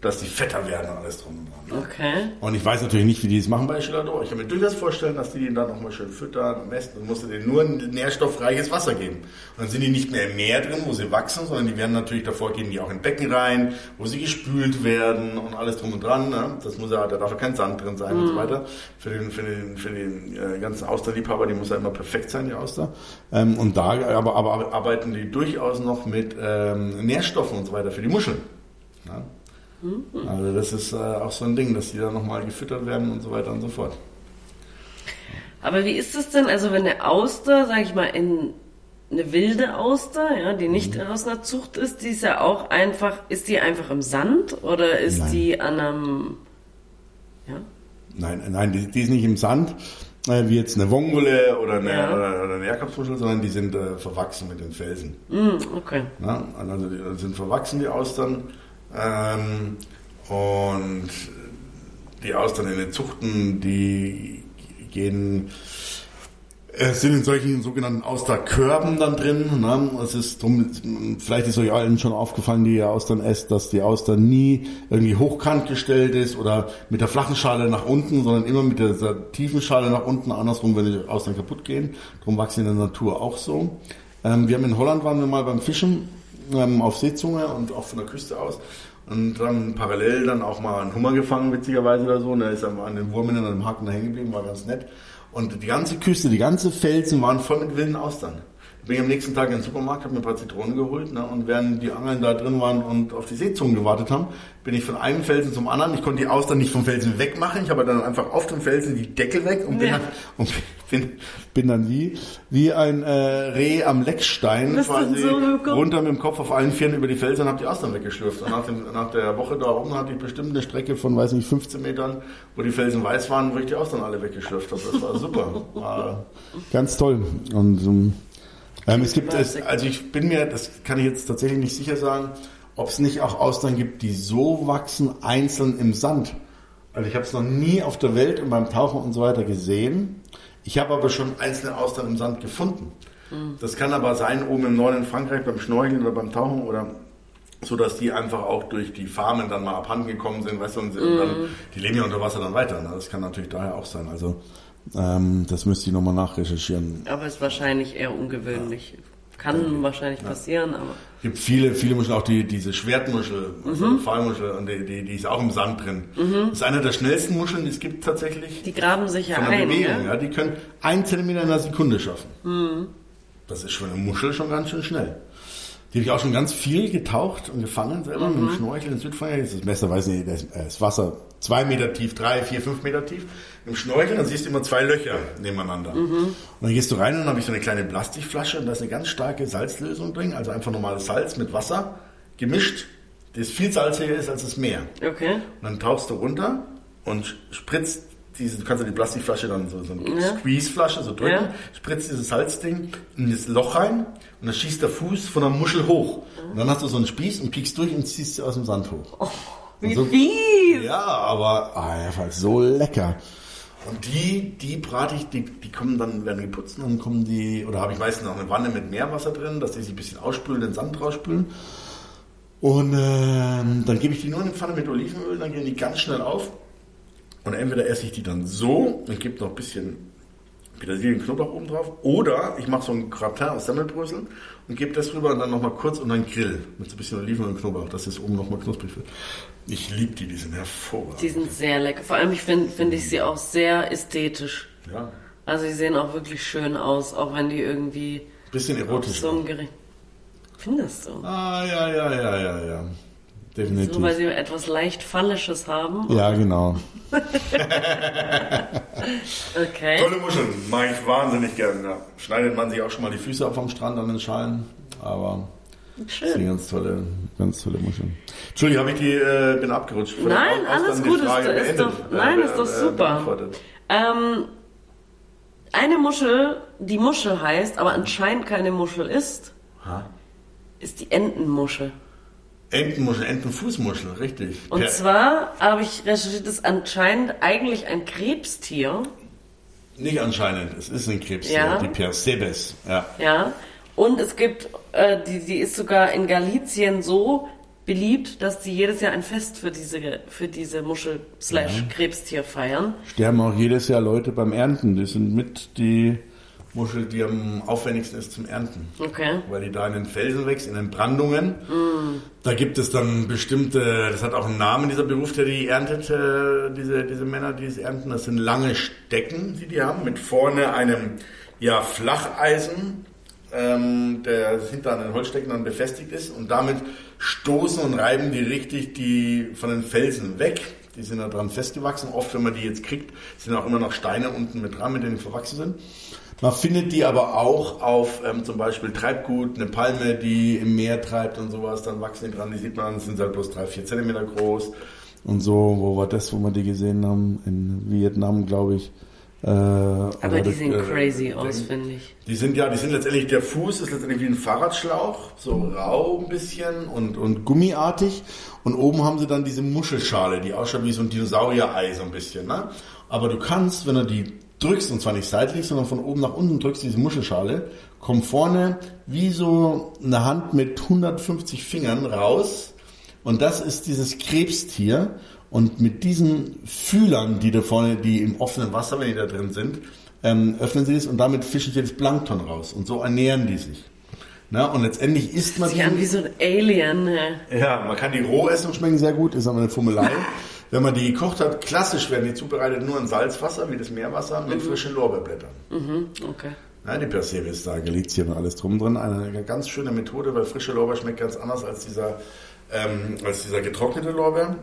dass die fetter werden und alles drum und dran. Ne? Okay. Und ich weiß natürlich nicht, wie die das machen bei Gelador. Ich kann mir durchaus vorstellen, dass die den dann nochmal schön füttern und messen und musst du denen nur ein nährstoffreiches Wasser geben. Und dann sind die nicht mehr im Meer drin, wo sie wachsen, sondern die werden natürlich davor gehen die auch in Becken rein, wo sie gespült werden und alles drum und dran. Ne? Das muss ja, da darf ja kein Sand drin sein mm. und so mhm. weiter. Für den, für den, für den äh, ganzen Austerliebhaber, die muss ja immer perfekt sein, die Auster. Ähm, und da aber, aber arbeiten die durchaus noch mit ähm, Nährstoffen und so weiter für die Muscheln. Ne? Mhm. Also das ist äh, auch so ein Ding, dass die dann nochmal gefüttert werden und so weiter und so fort. Aber wie ist es denn, also wenn eine Auster, sag ich mal, in eine wilde Auster, ja, die nicht mhm. aus einer Zucht ist, die ist ja auch einfach, ist die einfach im Sand oder ist nein. die an einem, ja? Nein, nein, die, die ist nicht im Sand, äh, wie jetzt eine Wongole oder eine, ja. oder, oder eine Jakobsmuschel, sondern die sind äh, verwachsen mit den Felsen. Mm, okay. Ja, also die sind verwachsen, die Austern. Ähm, und die Austern in den Zuchten, die gehen, äh, sind in solchen sogenannten Austerkörben dann drin. Ne? Es ist drum, vielleicht ist euch allen schon aufgefallen, die ihr Austern esst, dass die Auster nie irgendwie hochkant gestellt ist oder mit der flachen Schale nach unten, sondern immer mit der, tiefen Schale nach unten, andersrum, wenn die Austern kaputt gehen. Darum wachsen in der Natur auch so. Ähm, wir haben in Holland waren wir mal beim Fischen ähm, auf Seezunge und auch von der Küste aus. Und dann parallel dann auch mal einen Hummer gefangen, witzigerweise oder so. Und da ist er an den Wurm in einem Haken da hängen geblieben, war ganz nett. Und die ganze Küste, die ganze Felsen waren voll mit wilden Austern. Bin ich am nächsten Tag in den Supermarkt, habe mir ein paar Zitronen geholt ne, und während die Angeln da drin waren und auf die Seezungen gewartet haben, bin ich von einem Felsen zum anderen. Ich konnte die Austern nicht vom Felsen wegmachen. Ich habe dann einfach auf dem Felsen die Deckel weg und bin, ja. dann, und bin, bin dann wie, wie ein äh, Reh am Leckstein quasi so runter mit dem Kopf auf allen Vieren über die Felsen und habe die Austern weggeschlürft. Und nach, dem, nach der Woche da oben hatte ich bestimmt eine Strecke von, weiß nicht, 15 Metern, wo die Felsen weiß waren, wo ich die Austern alle weggeschlürft habe. Das war super. War [LAUGHS] ganz toll. Und ähm, ähm, es gibt es, also ich bin mir, das kann ich jetzt tatsächlich nicht sicher sagen, ob es nicht auch Austern gibt, die so wachsen einzeln im Sand. Also ich habe es noch nie auf der Welt und beim Tauchen und so weiter gesehen. Ich habe aber schon einzelne Austern im Sand gefunden. Mhm. Das kann aber sein oben im Norden in Frankreich beim Schnorcheln oder beim Tauchen oder so dass die einfach auch durch die Farmen dann mal abhanden gekommen sind, weißt du, und, mhm. dann, die leben ja unter Wasser dann weiter. Ne? Das kann natürlich daher auch sein. Also ähm, das müsste ich nochmal nachrecherchieren. Aber ist wahrscheinlich eher ungewöhnlich. Ja. Kann ja. wahrscheinlich passieren, aber. Es gibt viele, viele Muscheln, auch die, diese Schwertmuschel, also mhm. Pfahlmuschel, und die, die, die, ist auch im Sand drin. Mhm. Das ist eine der schnellsten Muscheln, die es gibt tatsächlich. Die graben sich ja von der ein. Bewegung, ja? Die können ein Zentimeter in einer Sekunde schaffen. Mhm. Das ist für eine Muschel schon ganz schön schnell. Die habe ich auch schon ganz viel getaucht und gefangen selber mhm. mit dem Schnorchel in Südfrankreich. Das Messer, weiß nicht, das Wasser zwei Meter tief, drei, vier, fünf Meter tief. Im Schnorcheln, dann siehst du immer zwei Löcher nebeneinander. Mhm. Und dann gehst du rein und dann habe ich so eine kleine Plastikflasche und da ist eine ganz starke Salzlösung drin, also einfach normales Salz mit Wasser gemischt, das viel salziger ist als das Meer. Okay. Und dann tauchst du runter und spritzt diese, du kannst ja die Plastikflasche dann so, so eine Ja. Squeeze-Flasche so drücken, Ja. spritzt dieses Salzding in das Loch rein und dann schießt der Fuß von der Muschel hoch. Und dann hast du so einen Spieß und piekst durch und ziehst sie aus dem Sand hoch. Wie so- fies! Ja, aber ah, einfach so lecker. Und die, die brate ich, die, die kommen dann, werden geputzt und dann kommen die, oder habe ich meistens noch eine Wanne mit Meerwasser drin, dass die sich ein bisschen ausspülen, den Sand rausspülen. Und ähm, dann gebe ich die nur in eine Pfanne mit Olivenöl, dann gehen die ganz schnell auf. Und entweder esse ich die dann so und gebe noch ein bisschen Petersilien, Knoblauch oben drauf. Oder ich mache so ein Gratin aus Semmelbrösel und gebe das rüber und dann nochmal kurz und dann Grill mit so ein bisschen Olivenöl und Knoblauch, dass das oben nochmal knusprig wird. Ich liebe die, die sind hervorragend. Die sind sehr lecker. Vor allem, finde find ich sie auch sehr ästhetisch. Ja, Also sie sehen auch wirklich schön aus, auch wenn die irgendwie bisschen erotisch. so im Gericht. Findest du? Ah, ja, ja, ja, ja, ja. Definitiv. So, weil sie etwas leicht Fallisches haben. ja, genau. [LAUGHS] Okay. Tolle Muscheln, mag ich wahnsinnig gerne. Ja. Schneidet man sich auch schon mal die Füße auf am Strand an den Schalen, aber das sind Schön. ganz tolle, ganz tolle Muscheln. Entschuldigung, habe ich die, äh, bin abgerutscht. Nein, alles gut, ist- ist beendet, doch- nein, ist doch super. beantwortet. Ähm, eine Muschel, die Muschel heißt, aber anscheinend keine Muschel ist, Ha? ist die Entenmuschel. Entenmuschel, Entenfußmuschel, richtig. Und Per- zwar habe ich recherchiert, ist anscheinend eigentlich ein Krebstier. Nicht anscheinend, es ist ein Krebs, Ja. die Persebes. Ja. Ja. Und es gibt, äh, die, die ist sogar in Galizien so beliebt, dass die jedes Jahr ein Fest für diese, für diese Muschel slash Krebstier feiern. Sterben auch jedes Jahr Leute beim Ernten. Die sind mit die Muschel, die am aufwendigsten ist zum Ernten. Okay. weil die da in den Felsen wächst, in den Brandungen. Da gibt es dann bestimmte, das hat auch einen Namen, dieser Beruf, der die erntet, äh, diese, diese Männer, die es ernten. Das sind lange Stecken, die die haben, mit vorne einem ja, Flacheisen, ähm, der hinter an den Holzstecken dann befestigt ist. Und damit stoßen und reiben die richtig die von den Felsen weg. Die sind da dran festgewachsen. Oft, wenn man die jetzt kriegt, sind auch immer noch Steine unten mit dran, mit denen die verwachsen sind. Man findet die aber auch auf ähm, zum Beispiel Treibgut, eine Palme, die im Meer treibt und sowas, dann wachsen die dran, die sieht man, sind halt bloß drei, vier Zentimeter groß. Und so, wo war das, wo wir die gesehen haben? In Vietnam, glaube ich. Äh, Aber die sehen äh, crazy aus, finde ich. Die sind ja, die sind letztendlich, der Fuß ist letztendlich wie ein Fahrradschlauch, so rau ein bisschen und, und gummiartig. Und oben haben sie dann diese Muschelschale, die ausschaut wie so ein Dinosaurier-Ei so ein bisschen. Ne? Aber du kannst, wenn du die drückst, und zwar nicht seitlich, sondern von oben nach unten drückst, diese Muschelschale, kommt vorne wie so eine Hand mit 150 Fingern raus. Und das ist dieses Krebstier. Und mit diesen Fühlern, die da vorne, die im offenen Wasser, wenn die da drin sind, ähm, öffnen sie es und damit fischen sie das Plankton raus. Und so ernähren die sich. Na, und letztendlich isst man Sieht an wie so ein Alien. ja, man kann die roh essen und schmecken sehr gut, ist aber eine Fummelei. [LAUGHS] Wenn man die gekocht hat, klassisch werden die zubereitet nur in Salzwasser, wie das Meerwasser, mit frischen Lorbeerblättern. Mhm, okay. Ja, die Persebes da, Galizien und alles drum drin. Eine ganz schöne Methode, weil frische Lorbeer schmeckt ganz anders als dieser, ähm, als dieser getrocknete Lorbeer.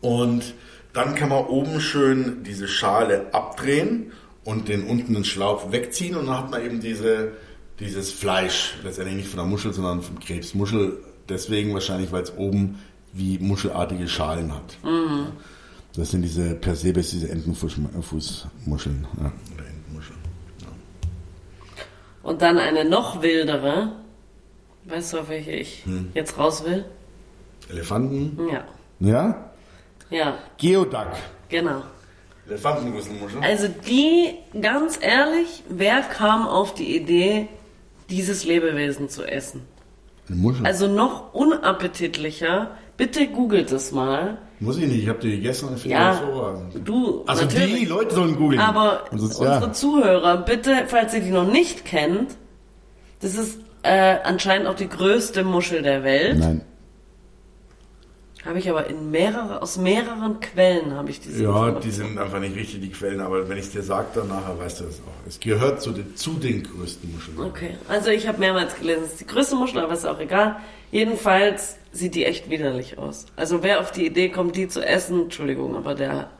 Und dann kann man oben schön diese Schale abdrehen und den unten den Schlauch wegziehen und dann hat man eben diese, dieses Fleisch, letztendlich nicht von der Muschel, sondern vom Krebs. Muschel deswegen wahrscheinlich, weil es oben wie muschelartige Schalen hat. Das sind diese Persebes, diese Entenfußmuscheln. Ja, oder Entenmuscheln. Ja. Und dann eine noch wildere. Weißt du, auf welche ich Hm. jetzt raus will? Elefanten. Ja. Ja? Ja, Geoduck. genau. Elefantenrüsselmuschel. Also die, ganz ehrlich, wer kam auf die Idee, dieses Lebewesen zu essen? Eine Muschel. Also noch unappetitlicher, bitte googelt es mal. Muss ich nicht, ich habe die gegessen und finde Ja, hervorragend. du, Also die Leute sollen googeln. Aber unsere ja. Zuhörer, bitte, falls ihr die noch nicht kennt, das ist äh, anscheinend auch die größte Muschel der Welt. Nein. Habe ich aber in mehrere, aus mehreren Quellen habe ich diese Ja, die sind einfach nicht richtig, die Quellen, aber wenn ich es dir sage, dann nachher weißt du das auch. Es gehört zu den, zu den größten Muscheln. Okay, also ich habe mehrmals gelesen, es ist die größte Muschel, aber ist auch egal. Jedenfalls sieht die echt widerlich aus. Also wer auf die Idee kommt, die zu essen, Entschuldigung, aber der,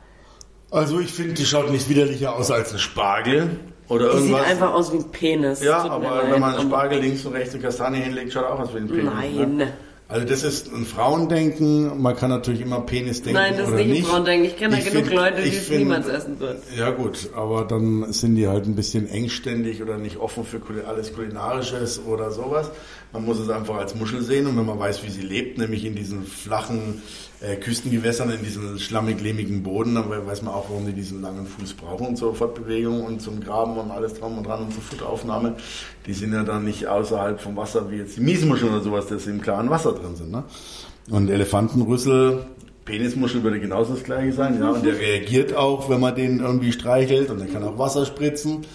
Also ich finde, die schaut nicht widerlicher aus als ein Spargel oder die sieht irgendwas. einfach aus wie ein Penis. ja, aber wenn man einen Spargel links und rechts eine Kastanie hinlegt, schaut auch aus wie ein Penis. Nein. Ne? Also das ist ein Frauendenken. Man kann natürlich immer Penis denken Nein, das ist oder nicht ein nicht. Frauendenken. Ich kenne da genug find- Leute, die es niemals essen würden. Ja gut, aber dann sind die halt ein bisschen engständig oder nicht offen für alles Kulinarisches oder sowas. Man muss es einfach als Muschel sehen und wenn man weiß, wie sie lebt, nämlich in diesen flachen äh, Küstengewässern, in diesen schlammig-lehmigen Boden, dann we- weiß man auch, warum die diesen langen Fuß brauchen zur Fortbewegung und zum Graben und alles dran und dran und zur Futteraufnahme. Die sind ja dann nicht außerhalb vom Wasser wie jetzt die Miesmuscheln oder sowas, dass sie im klaren Wasser drin sind. Ne? Und Elefantenrüssel, Penismuschel würde genauso das gleiche sein, ja. Und der reagiert auch, wenn man den irgendwie streichelt und der kann auch Wasser spritzen.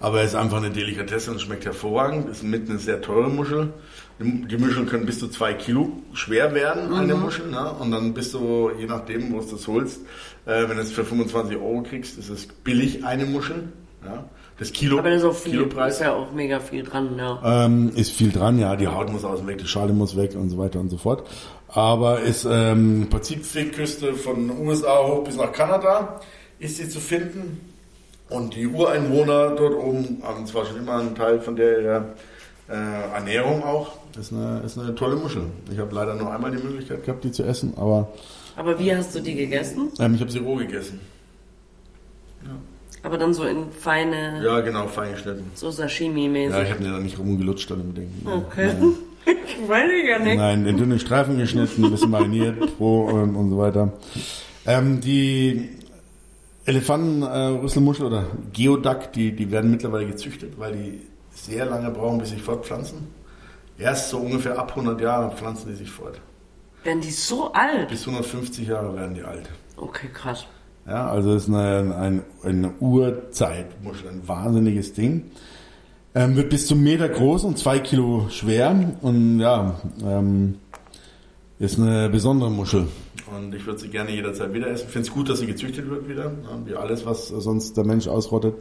Aber er ist einfach eine Delikatesse und schmeckt hervorragend. Ist mit eine sehr teure Muschel. Die Muscheln können bis zu zwei Kilo schwer werden, eine Muschel. Ne? Und dann bist du, je nachdem, wo du das holst, äh, wenn du es für 25 Euro kriegst, ist es billig, eine Muschel. Ja? Das Kilo, Aber auch viel, Kilopreis. ist ja auch mega viel dran, ja. Ähm, ist viel dran, ja. Die Haut muss aus dem Weg, die Schale muss weg und so weiter und so fort. Aber ist ähm, Pazifikküste von USA hoch bis nach Kanada ist sie zu finden. Und die Ureinwohner dort oben haben zwar schon immer einen Teil von der äh, Ernährung auch. Ist eine, ist eine tolle Muschel. Ich habe leider nur einmal die Möglichkeit gehabt, die zu essen, aber Aber wie hast du die gegessen? ähm, ich habe sie roh gegessen. Aber dann so in feine, Ja, genau, fein geschnitten. so Ja, Sashimi-mäßig. ich habe mir da nicht rumgelutscht an dem Ding. okay. ich [LAUGHS] weiß ich gar nicht. Nein, in dünne Streifen geschnitten, ein bisschen mariniert, roh und, und so weiter. Ähm, die Elefantenrüsselmuschel oder Geoduck, die, die werden mittlerweile gezüchtet, weil die sehr lange brauchen, bis sie sich fortpflanzen. Erst so ungefähr ab 100 Jahren pflanzen die sich fort. Werden die so alt? Bis 150 Jahre werden die alt. Okay, krass. Ja, also ist eine, ein, eine Urzeitmuschel, ein wahnsinniges Ding. Ähm, wird bis zum Meter groß und zwei Kilo schwer und ja, ähm, ist eine besondere Muschel. Und ich würde sie gerne jederzeit wieder essen. Ich finde es gut, dass sie gezüchtet wird wieder, ja, wie alles, was sonst der Mensch ausrottet.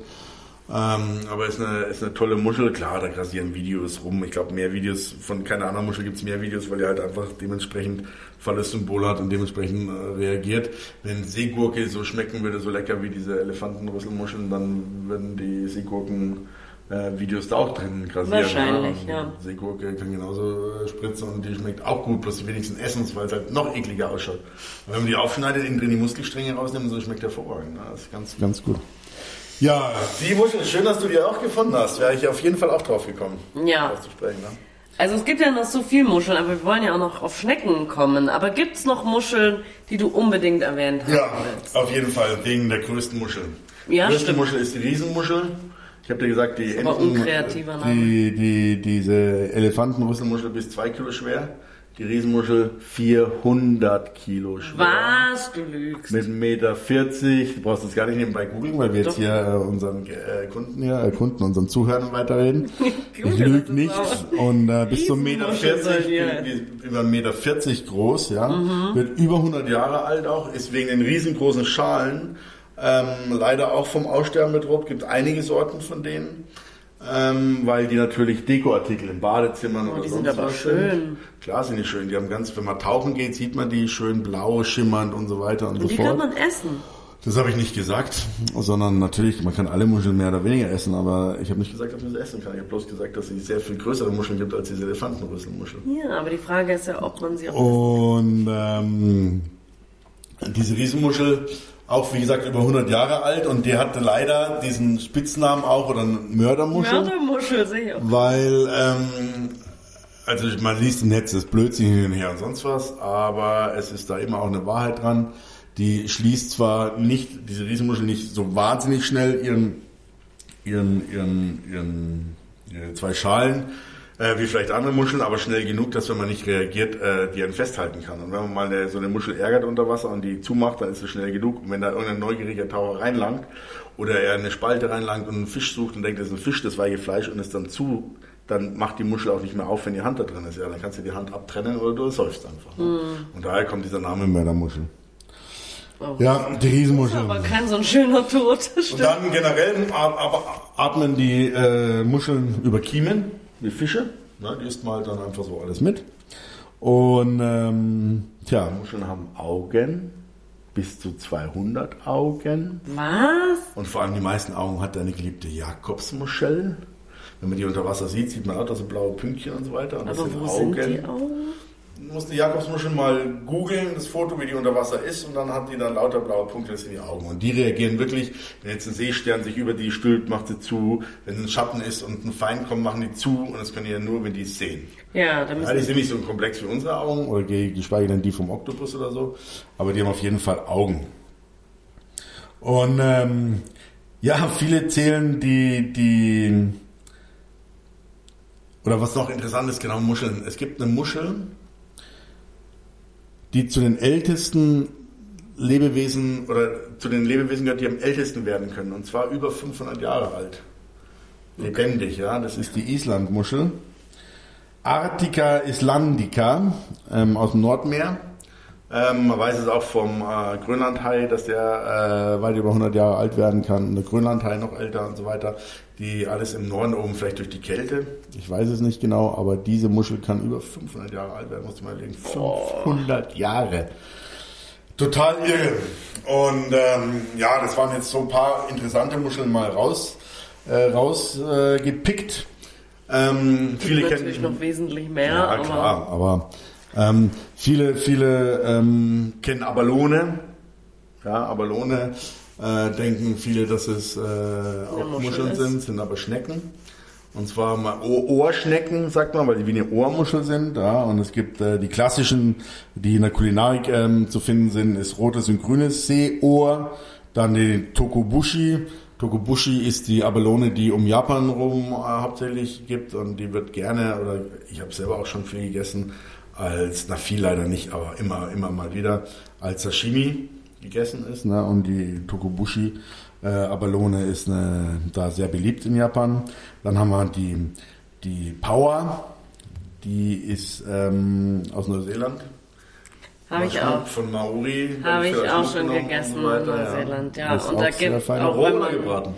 Ähm, aber ist eine, ist eine tolle Muschel. Klar, da grasieren Videos rum. Ich glaube, mehr Videos von keiner anderen Muschel gibt es mehr Videos, weil die halt einfach dementsprechend volles Symbol hat und dementsprechend äh, reagiert. Wenn Seegurke so schmecken würde, so lecker wie diese Elefantenrüsselmuscheln, dann würden die Seegurken äh, Videos da auch drin grasieren. Wahrscheinlich, ja. Und Seegurke kann genauso äh, spritzen und die schmeckt auch gut, bloß die wenigsten essen es, weil es halt noch ekliger ausschaut. Und wenn man die aufschneidet, innen drin die Muskelstränge rausnimmt, so schmeckt hervorragend. ne? Das ist ganz, ganz gut. Ja, die Muschel, schön, dass du die auch gefunden hast. Wäre ich auf jeden Fall auch drauf gekommen. Ja. zu sprechen, ne? Also es gibt ja noch so viel Muscheln, aber wir wollen ja auch noch auf Schnecken kommen. Aber gibt's noch Muscheln, die du unbedingt erwähnt haben Ja, willst? auf jeden Fall, wegen der größten Muschel. Ja, die größte stimmt. Muschel ist die Riesenmuschel. Ich habe dir gesagt, die Name. die, die, diese Elefantenrüsselmuschel bis zwei Kilo schwer. Die Riesenmuschel 400 Kilo schwer. Was? Du lügst. Mit 1,40 Meter. Du brauchst das gar nicht nebenbei googeln, weil wir jetzt Doch. hier äh, unseren äh, Kunden hier, äh, Kunden, unseren Zuhörern weiterreden. [LAUGHS] ich lüge nicht. Und äh, bis zum Meter Riesenmuschel 40, seid ihr. wie- über 1,40 Meter 40 groß, ja. Mhm. Wird über 100 Jahre alt auch, ist wegen den riesengroßen Schalen ähm, leider auch vom Aussterben bedroht. Gibt einige Sorten von denen. Ähm, weil die natürlich Dekoartikel in Badezimmern oder Oh, die sonst sind aber was schön. sind. Klar sind die schön. Die haben ganz, wenn man tauchen geht, sieht man die schön blau, schimmernd und so weiter und, Und so die fort. kann man essen. Das habe ich nicht gesagt, sondern natürlich, man kann alle Muscheln mehr oder weniger essen, aber ich habe nicht gesagt, dass man sie essen kann. Ich habe bloß gesagt, dass es sehr viel größere Muscheln gibt als diese Elefantenrüsselmuschel. Ja, aber die Frage ist ja, ob man sie auch Und ähm, diese Riesenmuschel, auch wie gesagt über 100 Jahre alt und die hatte leider diesen Spitznamen auch oder Mördermuschel. Mördermuschel auch. Weil, ähm, also man liest im Netz das Blödsinn hin und her und sonst was, aber es ist da immer auch eine Wahrheit dran. Die schließt zwar nicht, diese Riesenmuschel nicht so wahnsinnig schnell ihren, ihren, ihren, ihren, ihre zwei Schalen, äh, wie vielleicht andere Muscheln, aber schnell genug, dass wenn man nicht reagiert, äh, die einen festhalten kann. Und wenn man mal eine, so eine Muschel ärgert unter Wasser und die zumacht, dann ist es schnell genug. Und wenn da irgendein neugieriger Taucher reinlangt oder er eine Spalte reinlangt und einen Fisch sucht und denkt, das ist ein Fisch, das weiche Fleisch und es dann zu, dann macht die Muschel auch nicht mehr auf, wenn die Hand da drin ist. Ja, dann kannst du die Hand abtrennen oder du säufst einfach. Ne? Und daher kommt dieser Name Mördermuschel. Oh. Ja, die Riesenmuschel. Aber kein so ein schöner Tod. Und dann generell at- at- atmen die äh, Muscheln über Kiemen, wie Fische. Ne, die isst man halt dann einfach so alles mit. Und ähm, tja, Muscheln haben Augen, bis zu 200 Augen. Was? Und vor allem die meisten Augen hat deine geliebte Jakobsmuschel. Wenn man die unter Wasser sieht, sieht man auch, dass so blaue Pünktchen und so weiter. Und das Aber sind wo Augen. sind die Augen? Muss die Jakobsmuschel mal googeln, das Foto, wie die unter Wasser ist, und dann hat die dann lauter blaue Punkte in die Augen. Und die reagieren wirklich, wenn jetzt ein Seestern sich über die stülpt, macht sie zu. Wenn ein Schatten ist und ein Feind kommt, machen die zu. Und das können die ja nur, wenn die es sehen. Ja, da müssen Ja, die sind nicht so komplex wie unsere Augen, oder ge- geschweige denn die vom Oktopus oder so. Aber die haben auf jeden Fall Augen. Und ähm, ja, viele zählen die, die, oder was noch interessant ist, genau Muscheln. Es gibt eine Muschel, die zu den ältesten Lebewesen oder zu den Lebewesen gehört, die am ältesten werden können. Und zwar über 500 Jahre alt. Lebendig, ja. Das ist die Islandmuschel. Arctica islandica ähm, aus dem Nordmeer. Ähm, man weiß es auch vom äh, Grönlandhai, dass der äh, weit über 100 Jahre alt werden kann. Der Grönlandhai noch älter und so weiter. Die alles im Norden oben, vielleicht durch die Kälte. Ich weiß es nicht genau, aber diese Muschel kann über 500 Jahre alt werden. Musst du mal überlegen. 500 Jahre. Total irre. Und ähm, ja, das waren jetzt so ein paar interessante Muscheln mal raus, äh, rausgepickt. Äh, ähm, viele Gibt natürlich kennen noch wesentlich mehr, ja, aber klar, aber ähm, viele, viele ähm, kennen Abalone. Ja, Abalone äh, denken viele, dass es äh, auch Muschel Muscheln sind, sind aber Schnecken. Und zwar mal Ohr- Ohrschnecken, sagt man, weil die wie eine Ohrmuschel sind. Ja, und es gibt äh, die klassischen, die in der Kulinarik ähm, zu finden sind, ist rotes und grünes Seeohr. Dann die Tokobushi. Tokobushi ist die Abalone, die um Japan rum äh, hauptsächlich gibt und die wird gerne, oder ich habe selber auch schon viel gegessen, als, na viel leider nicht, aber immer, immer mal wieder, als Sashimi gegessen ist. Ne? Und die Tokobushi äh, Abalone ist eine, da sehr beliebt in Japan. Dann haben wir die, die Power, die ist ähm, aus Neuseeland. habe ich auch. Von Maori. Habe ich auch schon gegessen so in Neuseeland, ja. Das ist Und da auch sehr gibt auch Roh wenn oder man- gebraten?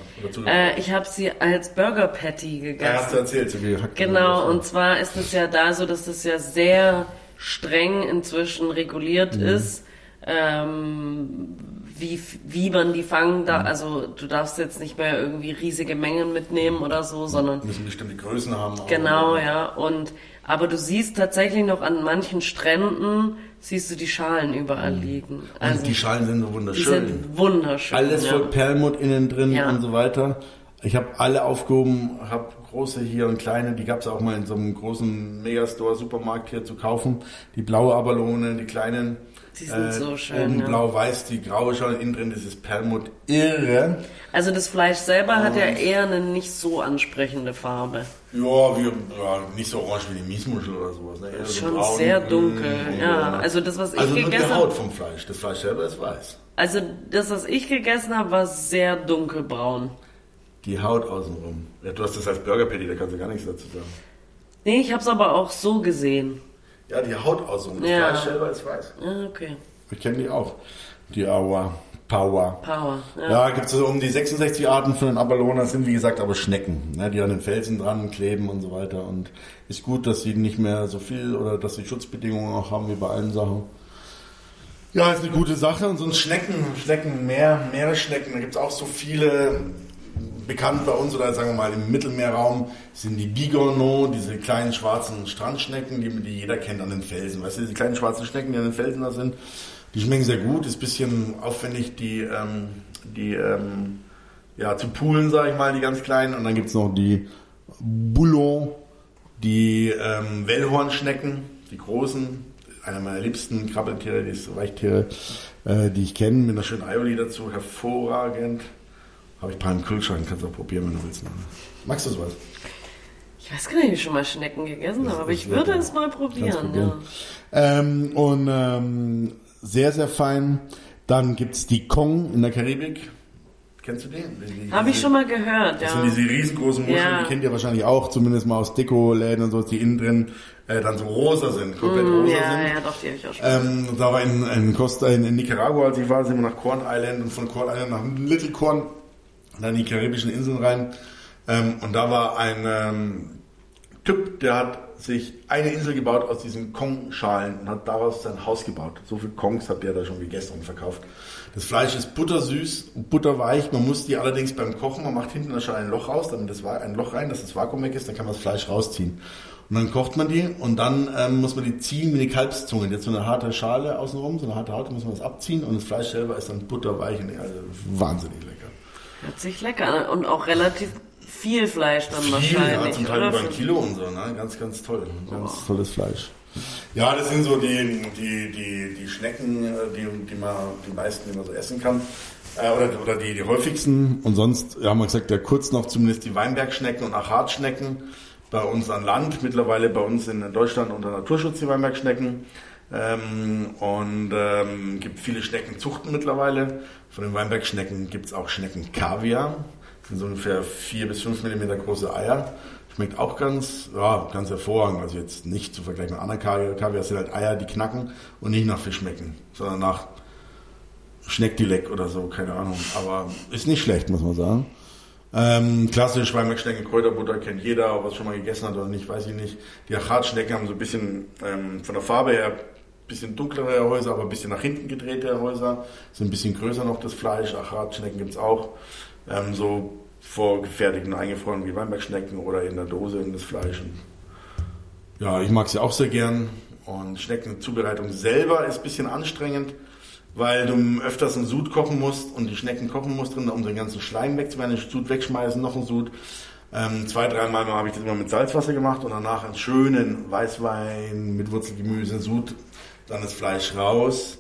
Äh, ich habe sie als Burger Patty ja, hast du gegessen. erzählt, so gehackt. Genau, und zwar ist es ja da so, dass das ja sehr streng inzwischen reguliert Mhm. ist, ähm, wie, wie man die fangen Mhm. darf. Also du darfst jetzt nicht mehr irgendwie riesige Mengen mitnehmen oder so, sondern müssen bestimmte Größen haben. auch. Genau, ja. Und aber du siehst tatsächlich noch an manchen Stränden siehst du die Schalen überall liegen. Also Und die Schalen sind so die wunderschön. sind wunderschön. Alles ja. voll Perlmutt innen drin Ja. und so weiter. Ich habe alle aufgehoben, habe große hier und kleine, die gab es auch mal in so einem großen Megastore, Supermarkt hier zu kaufen. Die blaue Abalone, die kleinen. Die sind so schön, Oben ja. blau-weiß, die graue Schale, innen drin dieses Perlmutt. Irre. Also das Fleisch selber hat ja eher eine nicht so ansprechende Farbe. Ja, wie, ja, nicht so orange wie die Miesmuschel oder sowas. Ne? Eher so Schon braun, sehr dunkel. und Ja, so. also das, was ich also nur die gegessen Haut habe, vom Fleisch. Das Fleisch selber ist weiß. also das, was ich gegessen habe, war sehr dunkelbraun. Die Haut außenrum. Ja, du hast das als Burger Patty, da kannst du gar nichts dazu sagen. Nee, ich habe es aber auch so gesehen. Ja, die Haut außenrum. Das Ja. Fleisch selber ist weiß. Ja, okay. Ich kenne die auch. Die Aua. Power. Power. Ja. Ja, gibt es so um die 66 Arten von den Abalona, sind wie gesagt aber Schnecken, ne, die an den Felsen dran kleben und so weiter. Und ist gut, dass sie nicht mehr so viel oder dass sie Schutzbedingungen auch haben wie bei allen Sachen. Ja, ist eine gute Sache. Und sonst Schnecken, Schnecken, Meer, Meeresschnecken, da gibt es auch so viele. Bekannt bei uns oder sagen wir mal im Mittelmeerraum sind die Bigorneaux, diese kleinen schwarzen Strandschnecken, die, die jeder kennt an den Felsen. Weißt du, diese kleinen schwarzen Schnecken, die an den Felsen da sind, die schmecken sehr gut. Ist ein bisschen aufwendig, die, ähm, die ähm, ja, zu poolen, sage ich mal, die ganz kleinen. Und dann gibt es noch die Boulon, die ähm, Wellhornschnecken, die großen. Einer meiner liebsten Krabbeltiere, die Weichtiere, äh, die ich kenne, mit einer schönen Aioli dazu. Hervorragend. Habe ich ein paar im Kühlschrank, kannst du auch probieren, wenn du willst. Magst du sowas? Ich weiß gar nicht, ob ich schon mal Schnecken gegessen habe, aber das ich würde ja. es mal probieren. probieren. Ähm, und ähm, sehr, sehr fein. Dann gibt es die Kong in der Karibik. Kennst du den? Habe ich schon mal gehört, Das ja. sind diese riesengroßen Muscheln, Ja. die kennt ihr wahrscheinlich auch, zumindest mal aus Deko-Läden und so, die innen drin äh, dann so rosa sind, komplett Mm, rosa ja, sind. ja, doch, die habe ich auch schon. Ähm, da war in, in Costa, in, in Nicaragua, als ich war, sind wir nach Corn Island und von Corn Island nach Little Corn, dann in die karibischen Inseln rein. Ähm, und da war ein ähm, Typ, der hat sich eine Insel gebaut aus diesen Kong-Schalen und hat daraus sein Haus gebaut. So viele Kongs hat der da schon gegessen und verkauft. Das Fleisch ist buttersüß und butterweich. Man muss die allerdings beim Kochen, man macht hinten in der Schale ein Loch raus, damit das ein Loch rein, dass das Vakuum weg ist, dann kann man das Fleisch rausziehen. Und dann kocht man die und dann ähm, muss man die ziehen wie eine Kalbszunge. Jetzt so eine harte Schale außenrum, so eine harte Haut, muss man das abziehen und das Fleisch selber ist dann butterweich und also wahnsinnig lecker. Hört sich lecker an und auch relativ viel Fleisch dann Viel, wahrscheinlich. ja, zum Teil oder? über ein Kilo und so, ne? Ganz, ganz toll. Ganz tolles Fleisch. Ja, das sind so die, die, die, die Schnecken, äh, die, die, man, die meisten, die man so essen kann. Äh, oder, oder die, die häufigsten. Und sonst, ja, haben wir gesagt, ja, kurz noch zumindest die Weinbergschnecken und Achatschnecken. Bei uns an Land, mittlerweile bei uns in Deutschland unter Naturschutz die Weinbergschnecken. Ähm, und ähm, gibt viele Schneckenzuchten mittlerweile. Von den Weinbergschnecken gibt es auch Schnecken-Kaviar. Das sind so ungefähr vier bis fünf Millimeter große Eier. Schmeckt auch ganz, ja, ganz hervorragend. Also jetzt nicht zu vergleichen mit anderen Kaviar. Kaviar sind halt Eier, die knacken und nicht nach Fisch schmecken, sondern nach Schneckdilek oder so, keine Ahnung. Aber ist nicht schlecht, muss man sagen. Ähm, klassisch Weinbergschnecken, Kräuterbutter kennt jeder, ob er schon mal gegessen hat oder nicht, weiß ich nicht. Die Achatschnecken haben so ein bisschen ähm, von der Farbe her bisschen dunklere Häuser, aber ein bisschen nach hinten gedrehte Häuser. Sind ein bisschen größer noch das Fleisch. Achatschnecken gibt's auch. Ähm, so vorgefertigt und eingefroren wie Weinbergschnecken oder in der Dose in das Fleisch. Und ja, ich mag sie auch sehr gern. Und Schneckenzubereitung selber ist ein bisschen anstrengend, weil du öfters einen Sud kochen musst und die Schnecken kochen musst drin, um den ganzen Schleim wegzumachen, den Sud wegschmeißen, noch einen Sud. Ähm, zwei, dreimal habe ich das immer mit Salzwasser gemacht und danach einen schönen Weißwein mit Wurzelgemüse, Sud, dann das Fleisch raus,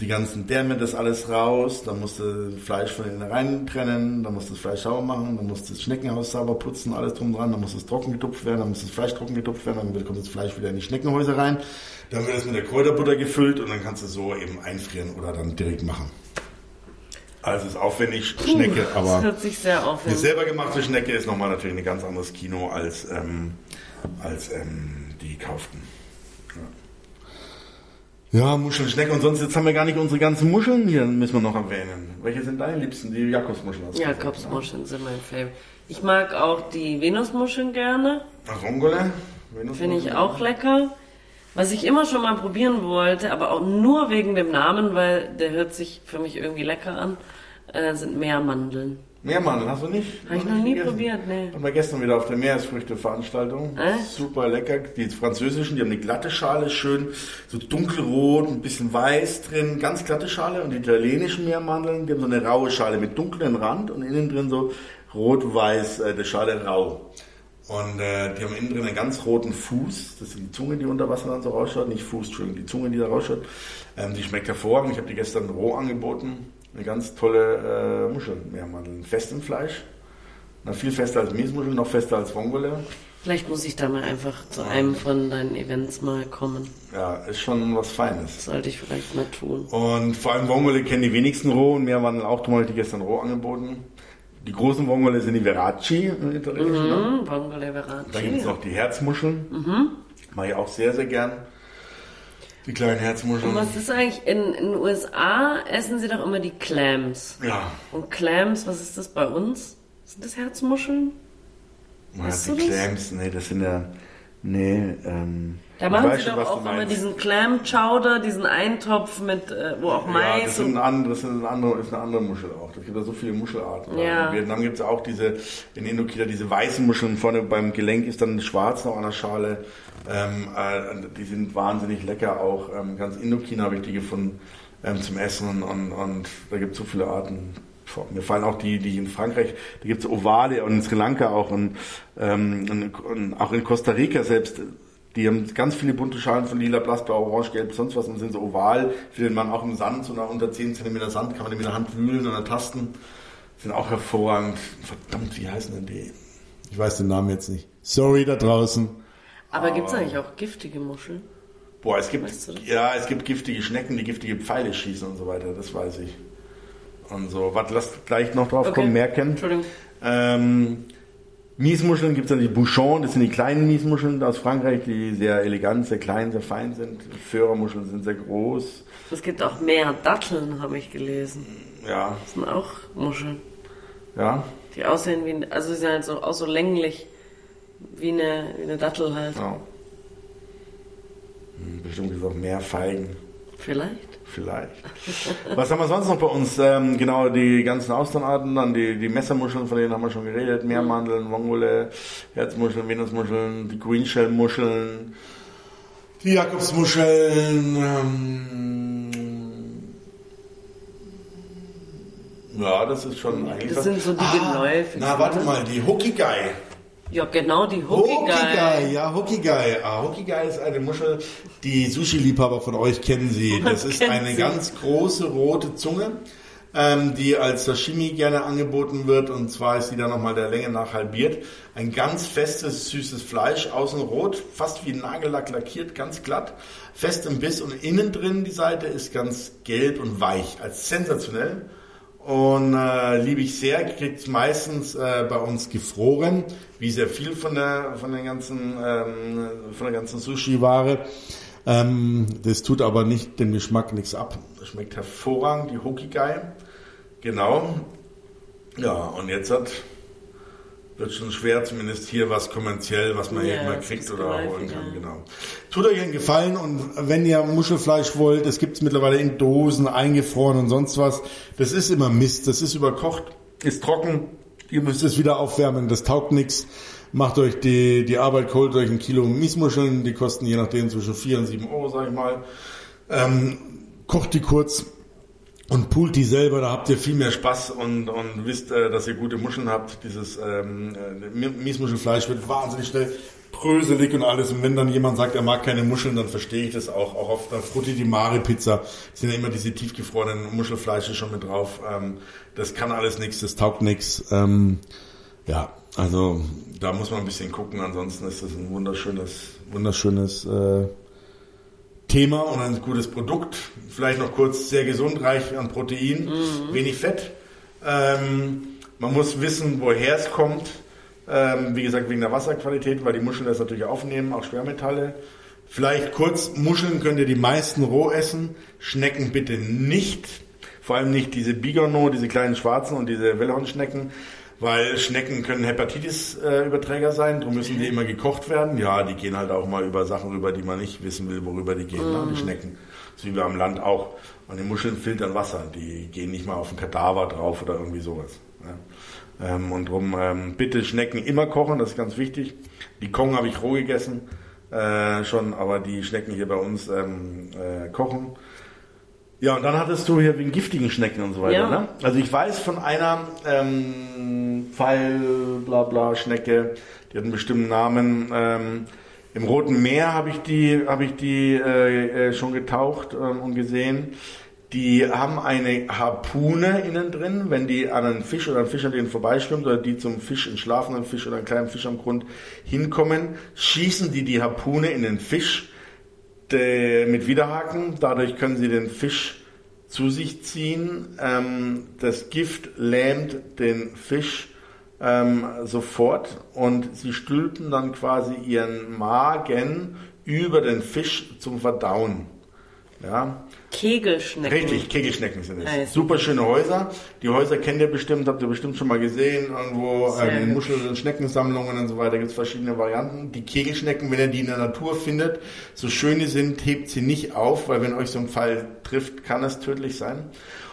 die ganzen Därme, das alles raus, dann musst du das Fleisch von den rein trennen, dann musst du das Fleisch sauber machen, dann musst du das Schneckenhaus sauber putzen, alles drum dran, dann muss es trocken getupft werden, dann muss das Fleisch trocken getupft werden, dann kommt das Fleisch wieder in die Schneckenhäuser rein, dann wird es mit der Kräuterbutter gefüllt und dann kannst du so eben einfrieren oder dann direkt machen. Also ist aufwendig, Schnecke, Das aber hört sich sehr die aufwendig selber gemachte Schnecke ist nochmal natürlich ein ganz anderes Kino als, ähm, als ähm, die gekauften. Ja. Muscheln, Schnecke und sonst, jetzt haben wir gar nicht unsere ganzen Muscheln hier, müssen wir noch erwähnen. Welche sind deine liebsten? Die Jakobsmuscheln. hast du gesagt, Jakobsmuscheln sind mein Favorite. Ich mag auch die Venusmuscheln gerne. ne? Rongole? Finde ich auch lecker. Was ich immer schon mal probieren wollte, aber auch nur wegen dem Namen, weil der hört sich für mich irgendwie lecker an, äh, sind Meermandeln. Meermandeln hast du nicht? Habe ich noch nie gegessen? probiert, nee. Und wir gestern wieder auf der Meeresfrüchte-Veranstaltung. Echt? Super lecker. Die französischen, die haben eine glatte Schale, schön so dunkelrot, ein bisschen weiß drin, ganz glatte Schale. Und die italienischen Meermandeln, die haben so eine raue Schale mit dunklem Rand und innen drin so rot-weiß, äh, die Schale rau. Und äh, die haben innen drin einen ganz roten Fuß. Das ist die Zunge, die unter Wasser dann so rausschaut. Nicht Fuß, Entschuldigung, die Zunge, die da rausschaut. Ähm, die schmeckt hervorragend. Ich habe die gestern roh angeboten. Eine ganz tolle äh, Muschel, Meermandeln. Fest im Fleisch. Na, viel fester als Miesmuschel, noch fester als Vongole. Vielleicht muss ich da mal einfach zu einem von deinen Events mal kommen. Ja, ist schon was Feines. Sollte ich vielleicht mal tun. Und vor allem Vongole kennen die wenigsten roh und auch. Darum habe ich die gestern roh angeboten. Die großen Vongole sind die Veraci im Italienischen. ne? Mhm, Vongole Veracci. Da gibt es noch die Herzmuscheln. Mhm. Mache ich auch sehr, sehr gern. Die kleinen Herzmuscheln. Und was ist eigentlich, in, in den USA essen sie doch immer die Clams. Ja, Und Clams, was ist das bei uns? Sind das Herzmuscheln? man Weißt die das? Clams, nee, das sind ja, nee, ähm, Da machen sie schon, doch auch immer diesen Clam Chowder, diesen Eintopf mit, äh, wo auch Ja, Mais das sind andere, das sind andere, ist eine andere Muschel auch. Es gibt ja so viele Muschelarten. Ja. In Vietnam gibt es auch diese, in Indochina diese weißen Muscheln. Vorne beim Gelenk ist dann schwarz noch an der Schale. Ähm, äh, die sind wahnsinnig lecker auch. Ähm, ganz Indochina habe ich die gefunden ähm, zum Essen und, und da gibt es so viele Arten. Boah, Mir fallen auch die, die in Frankreich, da gibt es Ovale und in Sri Lanka auch und, ähm, und, und auch in Costa Rica selbst. Die haben ganz viele bunte Schalen von lila, blass, blau, orange, gelb, sonst was und sind so oval. Findet man auch im Sand, so nach unter 10 cm Sand, kann man die mit der Hand wühlen und ertasten. Sind auch hervorragend. Verdammt, wie heißen denn die? Ich weiß den Namen jetzt nicht. Sorry da draußen. Aber gibt es eigentlich auch giftige Muscheln? Boah, es gibt, Weißt du ja, es gibt giftige Schnecken, die giftige Pfeile schießen und so weiter, das weiß ich. Und so, warte, lass gleich noch drauf kommen, mehr kennen. Entschuldigung. Ähm, Miesmuscheln gibt es dann die Bouchon, das sind die kleinen Miesmuscheln aus Frankreich, die sehr elegant, sehr klein, sehr fein sind. Föhrermuscheln sind sehr groß. Es gibt auch mehr Datteln, habe ich gelesen. Ja, Das sind auch Muscheln. ja. Die aussehen wie, also sie sind halt so, auch so länglich. Wie eine, wie eine Dattel halt. Ja. Hm, Bestimmt gibt es auch mehr Feigen. Vielleicht. Vielleicht. [LAUGHS] Was haben wir sonst noch bei uns? Ähm, genau, die ganzen Austernarten, dann die, die Messermuscheln, von denen haben wir schon geredet. Meermandeln, Vongole, Herzmuscheln, Venusmuscheln, die Greenshell-Muscheln, die Jakobsmuscheln. Ähm, ja, das ist schon eigentlich. Das sind so die geläufigen. Na, warte mal, die Hokigai. Ja, genau, die Hokigai. Hokigai, ja, Hokigai. Ah, Hokigai ist eine Muschel, die Sushi-Liebhaber von euch kennen sie. Man Das ist eine sie. ganz große rote Zunge, ähm, die als Sashimi gerne angeboten wird. Und zwar ist die dann nochmal der Länge nach halbiert. Ein ganz festes, süßes Fleisch, außen rot, fast wie Nagellack lackiert, ganz glatt, fest im Biss und innen drin die Seite ist ganz gelb und weich. Als sensationell. Und äh, liebe ich sehr, kriegt meistens äh, bei uns gefroren, wie sehr viel von der von den ganzen ähm, von der ganzen Sushi-Ware. Ähm, das tut aber nicht den Geschmack nichts ab. Das schmeckt hervorragend, die Hokigai. Genau. Ja, und jetzt hat wird schon schwer, zumindest hier was kommerziell, was man Ja, hier immer das kriegt oder geläufig, holen kann. ja. Genau. Tut euch einen Gefallen und wenn ihr Muschelfleisch wollt, es gibt es mittlerweile in Dosen, eingefroren und sonst was. Das ist immer Mist, das ist überkocht, ist trocken. Ihr müsst es wieder aufwärmen, das taugt nichts. Macht euch die, die Arbeit, holt euch ein Kilo Miesmuscheln, die kosten je nachdem zwischen 4 und 7 Euro, sag ich mal. Ähm, kocht die kurz, und poolt die selber, da habt ihr viel mehr Spaß und, und wisst, äh, dass ihr gute Muscheln habt. Dieses ähm, äh, Miesmuschelfleisch wird wahnsinnig schnell bröselig und alles. Und wenn dann jemand sagt, er mag keine Muscheln, dann verstehe ich das auch. Auch auf der Frutti di Mare Pizza sind ja immer diese tiefgefrorenen Muschelfleische schon mit drauf. Ähm, das kann alles nichts, das taugt nichts. Ähm, ja, also da muss man ein bisschen gucken. Ansonsten ist das ein wunderschönes, wunderschönes äh, Thema und ein gutes Produkt. Vielleicht noch kurz sehr gesund, reich an Protein, wenig Fett. Ähm, man muss wissen, woher es kommt. Ähm, wie gesagt, wegen der Wasserqualität, weil die Muscheln das natürlich aufnehmen, auch Schwermetalle. Vielleicht kurz, Muscheln könnt ihr die meisten roh essen, Schnecken bitte nicht. Vor allem nicht diese Bigorneau, diese kleinen schwarzen und diese Wellhornschnecken, weil Schnecken können Hepatitis-Überträger sein, darum müssen die immer gekocht werden. Ja, die gehen halt auch mal über Sachen rüber, die man nicht wissen will, worüber die gehen, ne? die Schnecken. So wie wir am Land auch. Und die Muscheln filtern Wasser, die gehen nicht mal auf den Kadaver drauf oder irgendwie sowas. Ja. Ähm, und drum ähm, bitte Schnecken immer kochen, das ist ganz wichtig. Die Kong habe ich roh gegessen äh, schon, aber die Schnecken hier bei uns ähm, äh, kochen. Ja, und dann hattest du hier wegen giftigen Schnecken und so weiter. Ja. Ne? Also ich weiß von einer ähm, Pfeil, bla bla, Schnecke, die hat einen bestimmten Namen. Ähm, Im Roten Meer habe ich die, habe ich die äh, äh, schon getaucht ähm, und gesehen. Die haben eine Harpune innen drin, wenn die an einen Fisch oder einen Fisch an denen vorbeischwimmt oder die zum Fisch, einen schlafenden Fisch oder einen kleinen Fisch am Grund hinkommen, schießen die die Harpune in den Fisch mit Widerhaken. Dadurch können sie den Fisch zu sich ziehen. Ähm, das Gift lähmt den Fisch ähm, sofort und sie stülpen dann quasi ihren Magen über den Fisch zum Verdauen. Ja, Kegelschnecken. Richtig, Kegelschnecken sind es. Heißen Super schöne Häuser. Die Häuser kennt ihr bestimmt, habt ihr bestimmt schon mal gesehen. Irgendwo ähm, in. Muschel- und Schneckensammlungen und so weiter gibt es verschiedene Varianten. Die Kegelschnecken, wenn ihr die in der Natur findet, so schön die sind, hebt sie nicht auf, weil wenn euch so ein Pfeil trifft, kann es tödlich sein.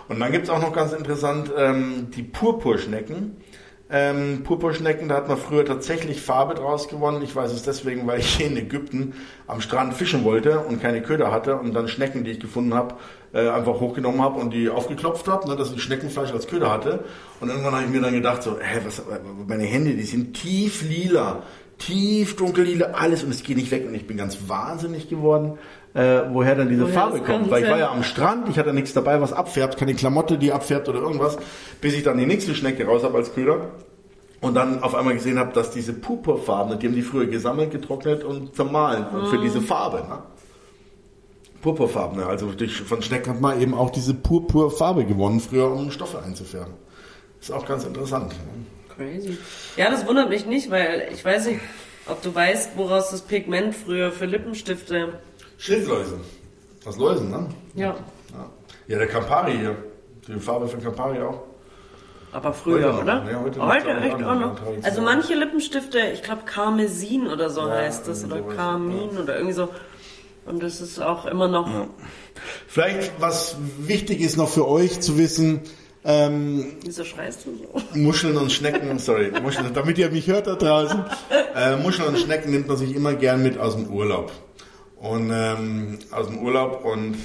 Und dann gibt es auch noch ganz interessant ähm, die Purpurschnecken. Ähm, Purpurschnecken, da hat man früher tatsächlich Farbe draus gewonnen. Ich weiß es deswegen, weil ich hier in Ägypten am Strand fischen wollte und keine Köder hatte und dann Schnecken, die ich gefunden habe, äh, einfach hochgenommen habe und die aufgeklopft habe, ne, dass ich Schneckenfleisch als Köder hatte. Und irgendwann habe ich mir dann gedacht, so, hä, was, meine Hände, die sind tief lila, tief dunkellila, alles und es geht nicht weg und ich bin ganz wahnsinnig geworden. Äh, woher dann diese Woher Farbe kommt. Weil ich war ja am Strand, ich hatte nichts dabei, was abfärbt, keine Klamotte, die abfärbt oder irgendwas, bis ich dann die nächste Schnecke raus habe als Köder. Und dann auf einmal gesehen habe, dass diese Purpurfarben, die haben die früher gesammelt, getrocknet und zermahlen für diese Farbe. Ne? Purpurfarben, also durch, von Schnecken hat man eben auch diese Purpurfarbe gewonnen, früher um Stoffe einzufärben. Ist auch ganz interessant. Ne? Crazy. Ja, das wundert mich nicht, weil ich weiß nicht, ob du weißt, woraus das Pigment früher für Lippenstifte. Schildläuse. Aus Läusen, ne? Ja. Ja, ja der Campari hier. Die Farbe von Campari auch. Aber früher, Heute oder? Ja, heute noch. heute echt auch noch. Also manche Lippenstifte, ich glaube Karmesin oder so Ja, heißt das, oder sowas, Karmin oder irgendwie so. Und das ist auch immer noch. Vielleicht, was wichtig ist noch für euch zu wissen, ähm, Wieso schreist du so? Muscheln und Schnecken, sorry, Muscheln, damit ihr mich hört da draußen. Äh, Muscheln und Schnecken nimmt man sich immer gern mit aus dem Urlaub. Und ähm, aus dem Urlaub und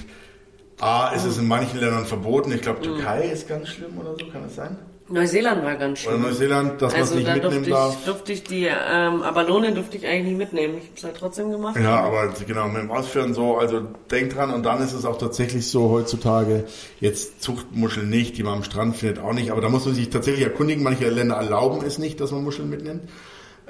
A ist es in manchen Ländern verboten. Ich glaube, Türkei ist ganz schlimm oder so, kann es sein? Neuseeland war ganz Oder schön. Neuseeland, dass man es Also nicht mitnehmen durfte darf. ich, durfte ich die ähm, Abalone durfte ich eigentlich nicht mitnehmen. Ich habe es halt trotzdem gemacht. Ja, aber genau, mit dem Ausführen so, also denkt dran und dann ist es auch tatsächlich so heutzutage, jetzt Zuchtmuscheln nicht, die man am Strand findet auch nicht, aber da muss man sich tatsächlich erkundigen, manche Länder erlauben es nicht, dass man Muscheln mitnimmt.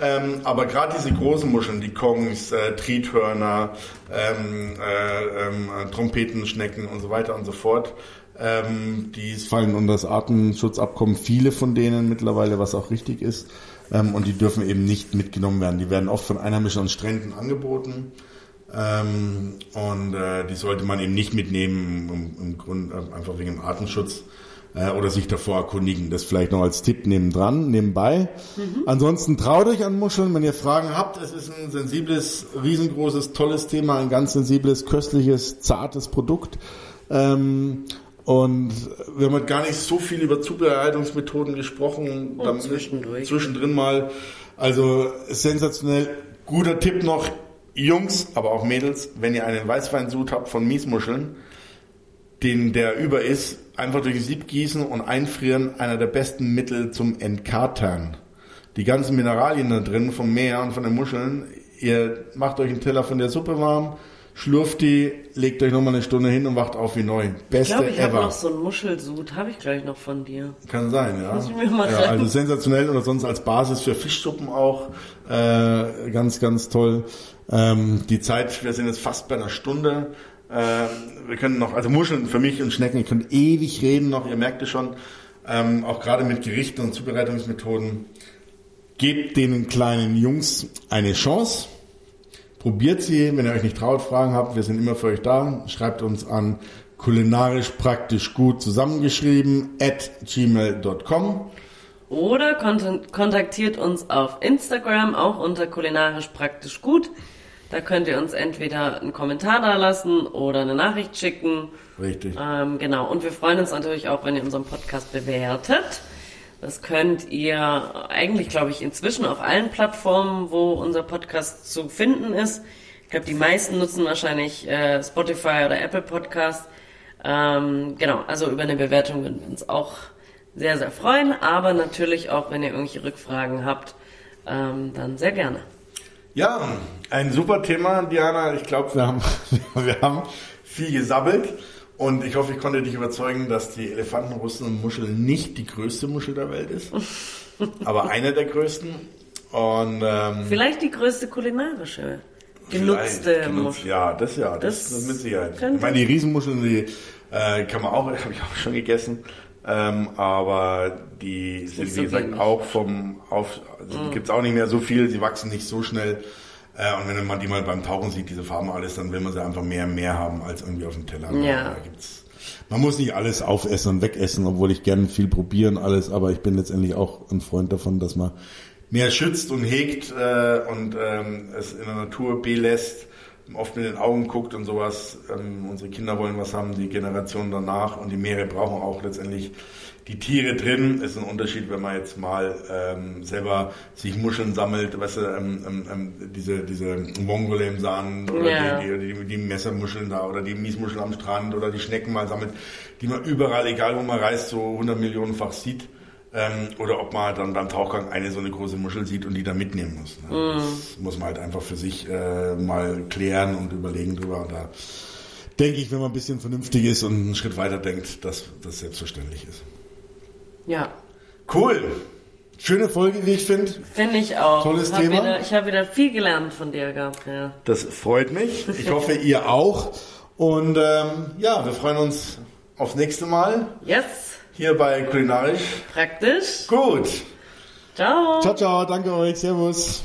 Ähm, aber gerade diese großen Muscheln, die Kongs, äh, Trithörner, ähm, äh, ähm, äh, Trompetenschnecken und so weiter und so fort, ähm, die fallen unter das Artenschutzabkommen, viele von denen mittlerweile, was auch richtig ist. Ähm, und die dürfen eben nicht mitgenommen werden. Die werden oft von Einheimischen an Stränden angeboten. Ähm, und äh, die sollte man eben nicht mitnehmen, im, im Grund äh, einfach wegen dem Artenschutz äh, oder sich davor erkundigen. Das vielleicht noch als Tipp nebendran, nebenbei. Ansonsten traut euch an Muscheln, wenn ihr Fragen habt. Es ist ein sensibles, riesengroßes, tolles Thema, ein ganz sensibles, köstliches, zartes Produkt. Ähm, und wir haben heute gar nicht so viel über Zubereitungsmethoden gesprochen. Dann zwischendurch. Zwischendrin mal. Also sensationell. Guter Tipp noch, Jungs, aber auch Mädels, wenn ihr einen Weißweinsud habt von Miesmuscheln, den der über ist, einfach durch ein Sieb gießen und einfrieren, einer der besten Mittel zum Entkatern. Die ganzen Mineralien da drin vom Meer und von den Muscheln, ihr macht euch einen Teller von der Suppe warm, schlürft die, legt euch nochmal eine Stunde hin und wacht auf wie neu. Ich Beste glaube, ich habe noch so einen Muschelsud, habe ich gleich noch von dir. Kann sein, ja. Muss ich mir mal ja also sensationell oder sonst als Basis für Fischsuppen auch. Äh, ganz, ganz toll. Ähm, die Zeit, wir sind jetzt fast bei einer Stunde. Äh, wir können noch, also Muscheln für mich und Schnecken, ihr könnt ewig reden noch, ihr merkt es schon. Ähm, auch gerade mit Gerichten und Zubereitungsmethoden. Gebt den kleinen Jungs eine Chance. Probiert sie, wenn ihr euch nicht traut, Fragen habt, wir sind immer für euch da. Schreibt uns an kulinarisch praktisch gut zusammengeschrieben at gmail.com. Oder kont kontaktiert uns auf Instagram, auch unter kulinarisch praktisch gut. Da könnt ihr uns entweder einen Kommentar da lassen oder eine Nachricht schicken. Richtig. Ähm, genau. Und wir freuen uns natürlich auch, wenn ihr unseren Podcast bewertet. Das könnt ihr eigentlich, glaube ich, inzwischen auf allen Plattformen, wo unser Podcast zu finden ist. Ich glaube, die meisten nutzen wahrscheinlich äh, Spotify oder Apple Podcast. Ähm, genau, also über eine Bewertung würden wir uns auch sehr, sehr freuen. Aber natürlich auch, wenn ihr irgendwelche Rückfragen habt, ähm, dann sehr gerne. Ja, ein super Thema, Diana. Ich glaube, wir haben, [LAUGHS] wir haben viel gesabbelt. Und ich hoffe, ich konnte dich überzeugen, dass die Elefantenrussen und Muschel nicht die größte Muschel der Welt ist, [LAUGHS] aber eine der größten. Und ähm, Vielleicht die größte kulinarische genutzte genutzt- Muschel. Ja, das ja, das, Das das mit Sicherheit. Ich meine, die Riesenmuscheln, die äh, kann man auch, [LAUGHS] habe ich auch schon gegessen. Ähm, aber die sind, nicht wie so gesagt, auch vom auf, also die gibt's auch nicht mehr so viel, sie wachsen nicht so schnell. Äh, und wenn man die mal beim Tauchen sieht, diese Farben alles, dann will man sie einfach mehr mehr haben als irgendwie auf dem Teller. Ja. Man muss nicht alles aufessen und wegessen, obwohl ich gerne viel probieren alles, aber ich bin letztendlich auch ein Freund davon, dass man mehr schützt und hegt äh, und ähm, es in der Natur belässt, oft mit den Augen guckt und sowas. Ähm, unsere Kinder wollen was haben, die Generation danach und die Meere brauchen auch letztendlich die Tiere drin. Es ist ein Unterschied, wenn man jetzt mal ähm, selber sich Muscheln sammelt, weißt du, ähm, ähm, ähm, diese, diese Mongole im Sand oder Ja. die, die, die, die Messermuscheln da oder die Miesmuscheln am Strand oder die Schnecken mal sammelt, die man überall, egal wo man reist, so 100 Millionenfach sieht. Ähm, oder ob man dann beim Tauchgang eine so eine große Muschel sieht und die da mitnehmen muss. Ne? Das muss man halt einfach für sich äh, mal klären und überlegen drüber. Und da denke ich, wenn man ein bisschen vernünftig ist und einen Schritt weiter denkt, dass das selbstverständlich ist. Ja, Cool. Schöne Folge, wie ich finde. finde ich auch. Tolles hab Thema. Wieder, ich habe wieder viel gelernt von dir, Gabriel. Das freut mich. Ich hoffe, ihr auch. Und ähm, ja, wir freuen uns aufs nächste Mal Yes, hier bei Kulinarisch. praktisch. Gut. Ciao. Ciao, ciao. Danke euch. Servus.